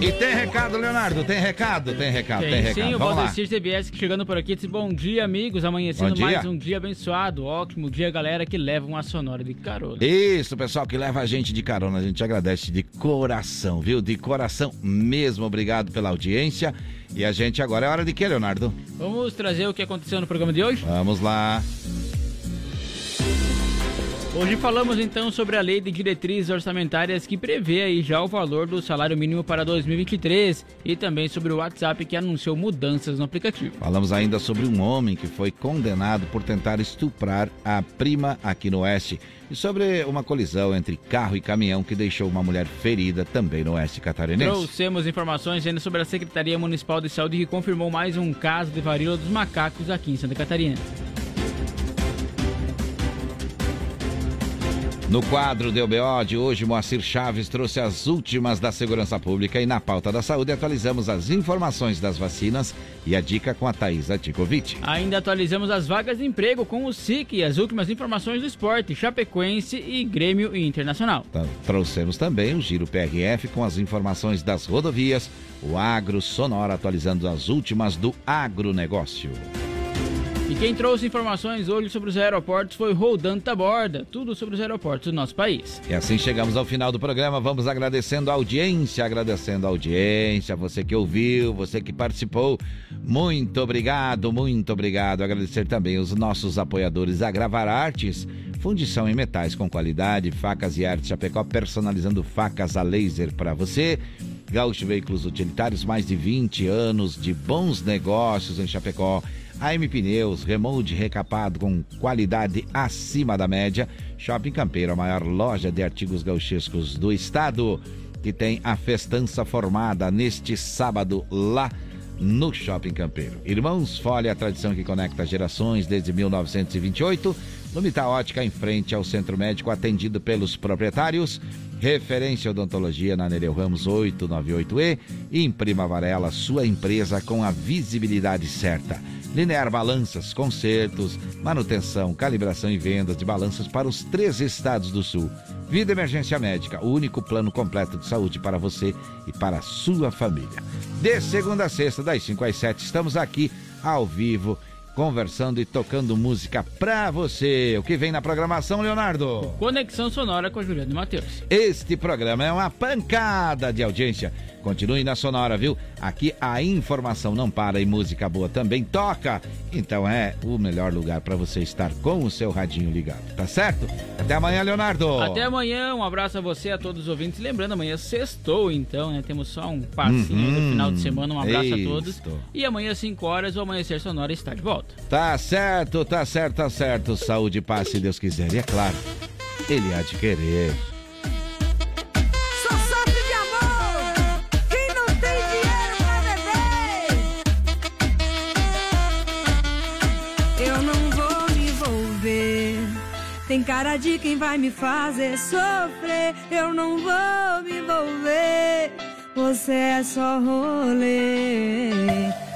E tem recado, Leonardo? Tem recado? Tem recado, tem, Tem recado. sim, o. Valdecir CBS chegando por aqui disse bom dia, amigos. Amanhecendo dia. mais um dia abençoado. Ótimo dia, galera, que leva uma sonora de carona. Isso, pessoal que leva a gente de carona, a gente agradece de coração, viu? De coração mesmo, obrigado pela audiência. E a gente agora é hora de quê, Leonardo? Vamos trazer o que aconteceu no programa de hoje? Vamos lá. Hoje falamos então sobre a lei de diretrizes orçamentárias que prevê aí já o valor do salário mínimo para 2023 e também sobre o WhatsApp que anunciou mudanças no aplicativo. Falamos ainda sobre um homem que foi condenado por tentar estuprar a prima aqui no Oeste. E sobre uma colisão entre carro e caminhão que deixou uma mulher ferida também no Oeste Catarinense. Trouxemos informações ainda sobre a Secretaria Municipal de Saúde que confirmou mais um caso de varíola dos macacos aqui em Santa Catarina. No quadro do BO de hoje, Moacir Chaves trouxe as últimas da segurança pública e na pauta da saúde atualizamos as informações das vacinas e a dica com a Thaís Atikovic. Ainda atualizamos as vagas de emprego com o SIC e as últimas informações do esporte, Chapecoense e Grêmio Internacional. Tá, Trouxemos também o Giro PRF com as informações das rodovias, o Agro Sonora atualizando as últimas do agronegócio. E quem trouxe informações hoje sobre os aeroportos foi Roldan Taborda, tudo sobre os aeroportos do nosso país. E assim chegamos ao final do programa. Vamos agradecendo a audiência, agradecendo a audiência, você que ouviu, você que participou. Muito obrigado, muito obrigado. Agradecer também os nossos apoiadores a Gravar Artes, fundição em metais com qualidade, facas e artes Chapecó, personalizando facas a laser para você. Gaúcho Veículos Utilitários, mais de 20 anos de bons negócios em Chapecó. AM Pneus, remold recapado com qualidade acima da média. Shopping Campeiro, a maior loja de artigos gauchescos do estado, que tem a festança formada neste sábado lá no Shopping Campeiro. Irmãos Folha, a tradição que conecta gerações desde 1928. Lumita Ótica em frente ao Centro Médico, atendido pelos proprietários. Referência Odontologia na Nereu Ramos 898E. E Imprima Varela, sua empresa com a visibilidade certa. Linear Balanças, consertos, manutenção, calibração e vendas de balanças para os três estados do sul. Vida Emergência Médica, o único plano completo de saúde para você e para a sua família. De segunda a sexta, das 5 às 7, estamos aqui ao vivo, conversando e tocando música pra você. O que vem na programação, Leonardo? Conexão Sonora com a Juliana e Matheus. Este programa é uma pancada de audiência. Continue na Sonora, viu? Aqui a informação não para e música boa também toca. Então é o melhor lugar para você estar com o seu radinho ligado, tá certo? Até amanhã, Leonardo. Até amanhã, um abraço a você, a todos os ouvintes. Lembrando, amanhã sextou, então, né? Temos só um passinho Uhum. do final de semana. Um abraço a todos. E amanhã, às 5 horas, o Amanhecer Sonora está de volta. Tá certo, tá certo, tá certo. Saúde e paz, se Deus quiser. E é claro, ele há de querer. Só sofre de amor quem não tem dinheiro pra beber. Eu não vou me envolver. Tem cara de quem vai me fazer sofrer. Eu não vou me envolver. Você é só rolê.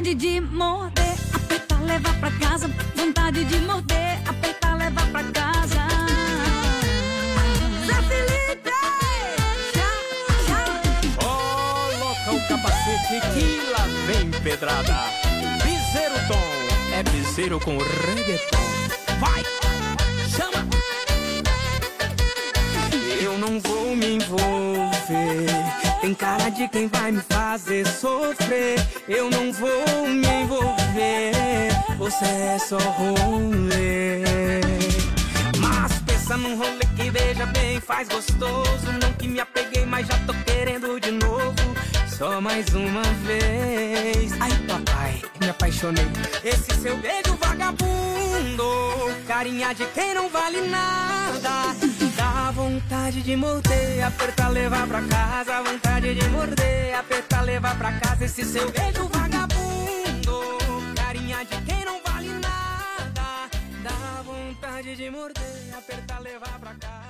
vontade de morder, apertar, levar pra casa. Vontade de morder, apertar, levar pra casa. Zé Felipe! Coloca o capacete que lá vem pedrada. Piseiro Tom, é piseiro com reggaeton. Vai, chama! Eu não vou me envolver. Tem cara de quem vai me fazer sofrer. Eu não vou me envolver. Você é só rolê. Mas pensa num rolê que veja bem, faz gostoso. Não que me apeguei, mas já tô querendo de novo. Só mais uma vez. Ai, papai, me apaixonei. Esse seu beijo vagabundo, carinha de quem não vale nada. Dá vontade vontade de morder, apertar, levar pra casa. Vontade de morder, apertar, levar pra casa. Esse seu beijo vagabundo, carinha de quem não vale nada. Dá vontade de morder, apertar, levar pra casa.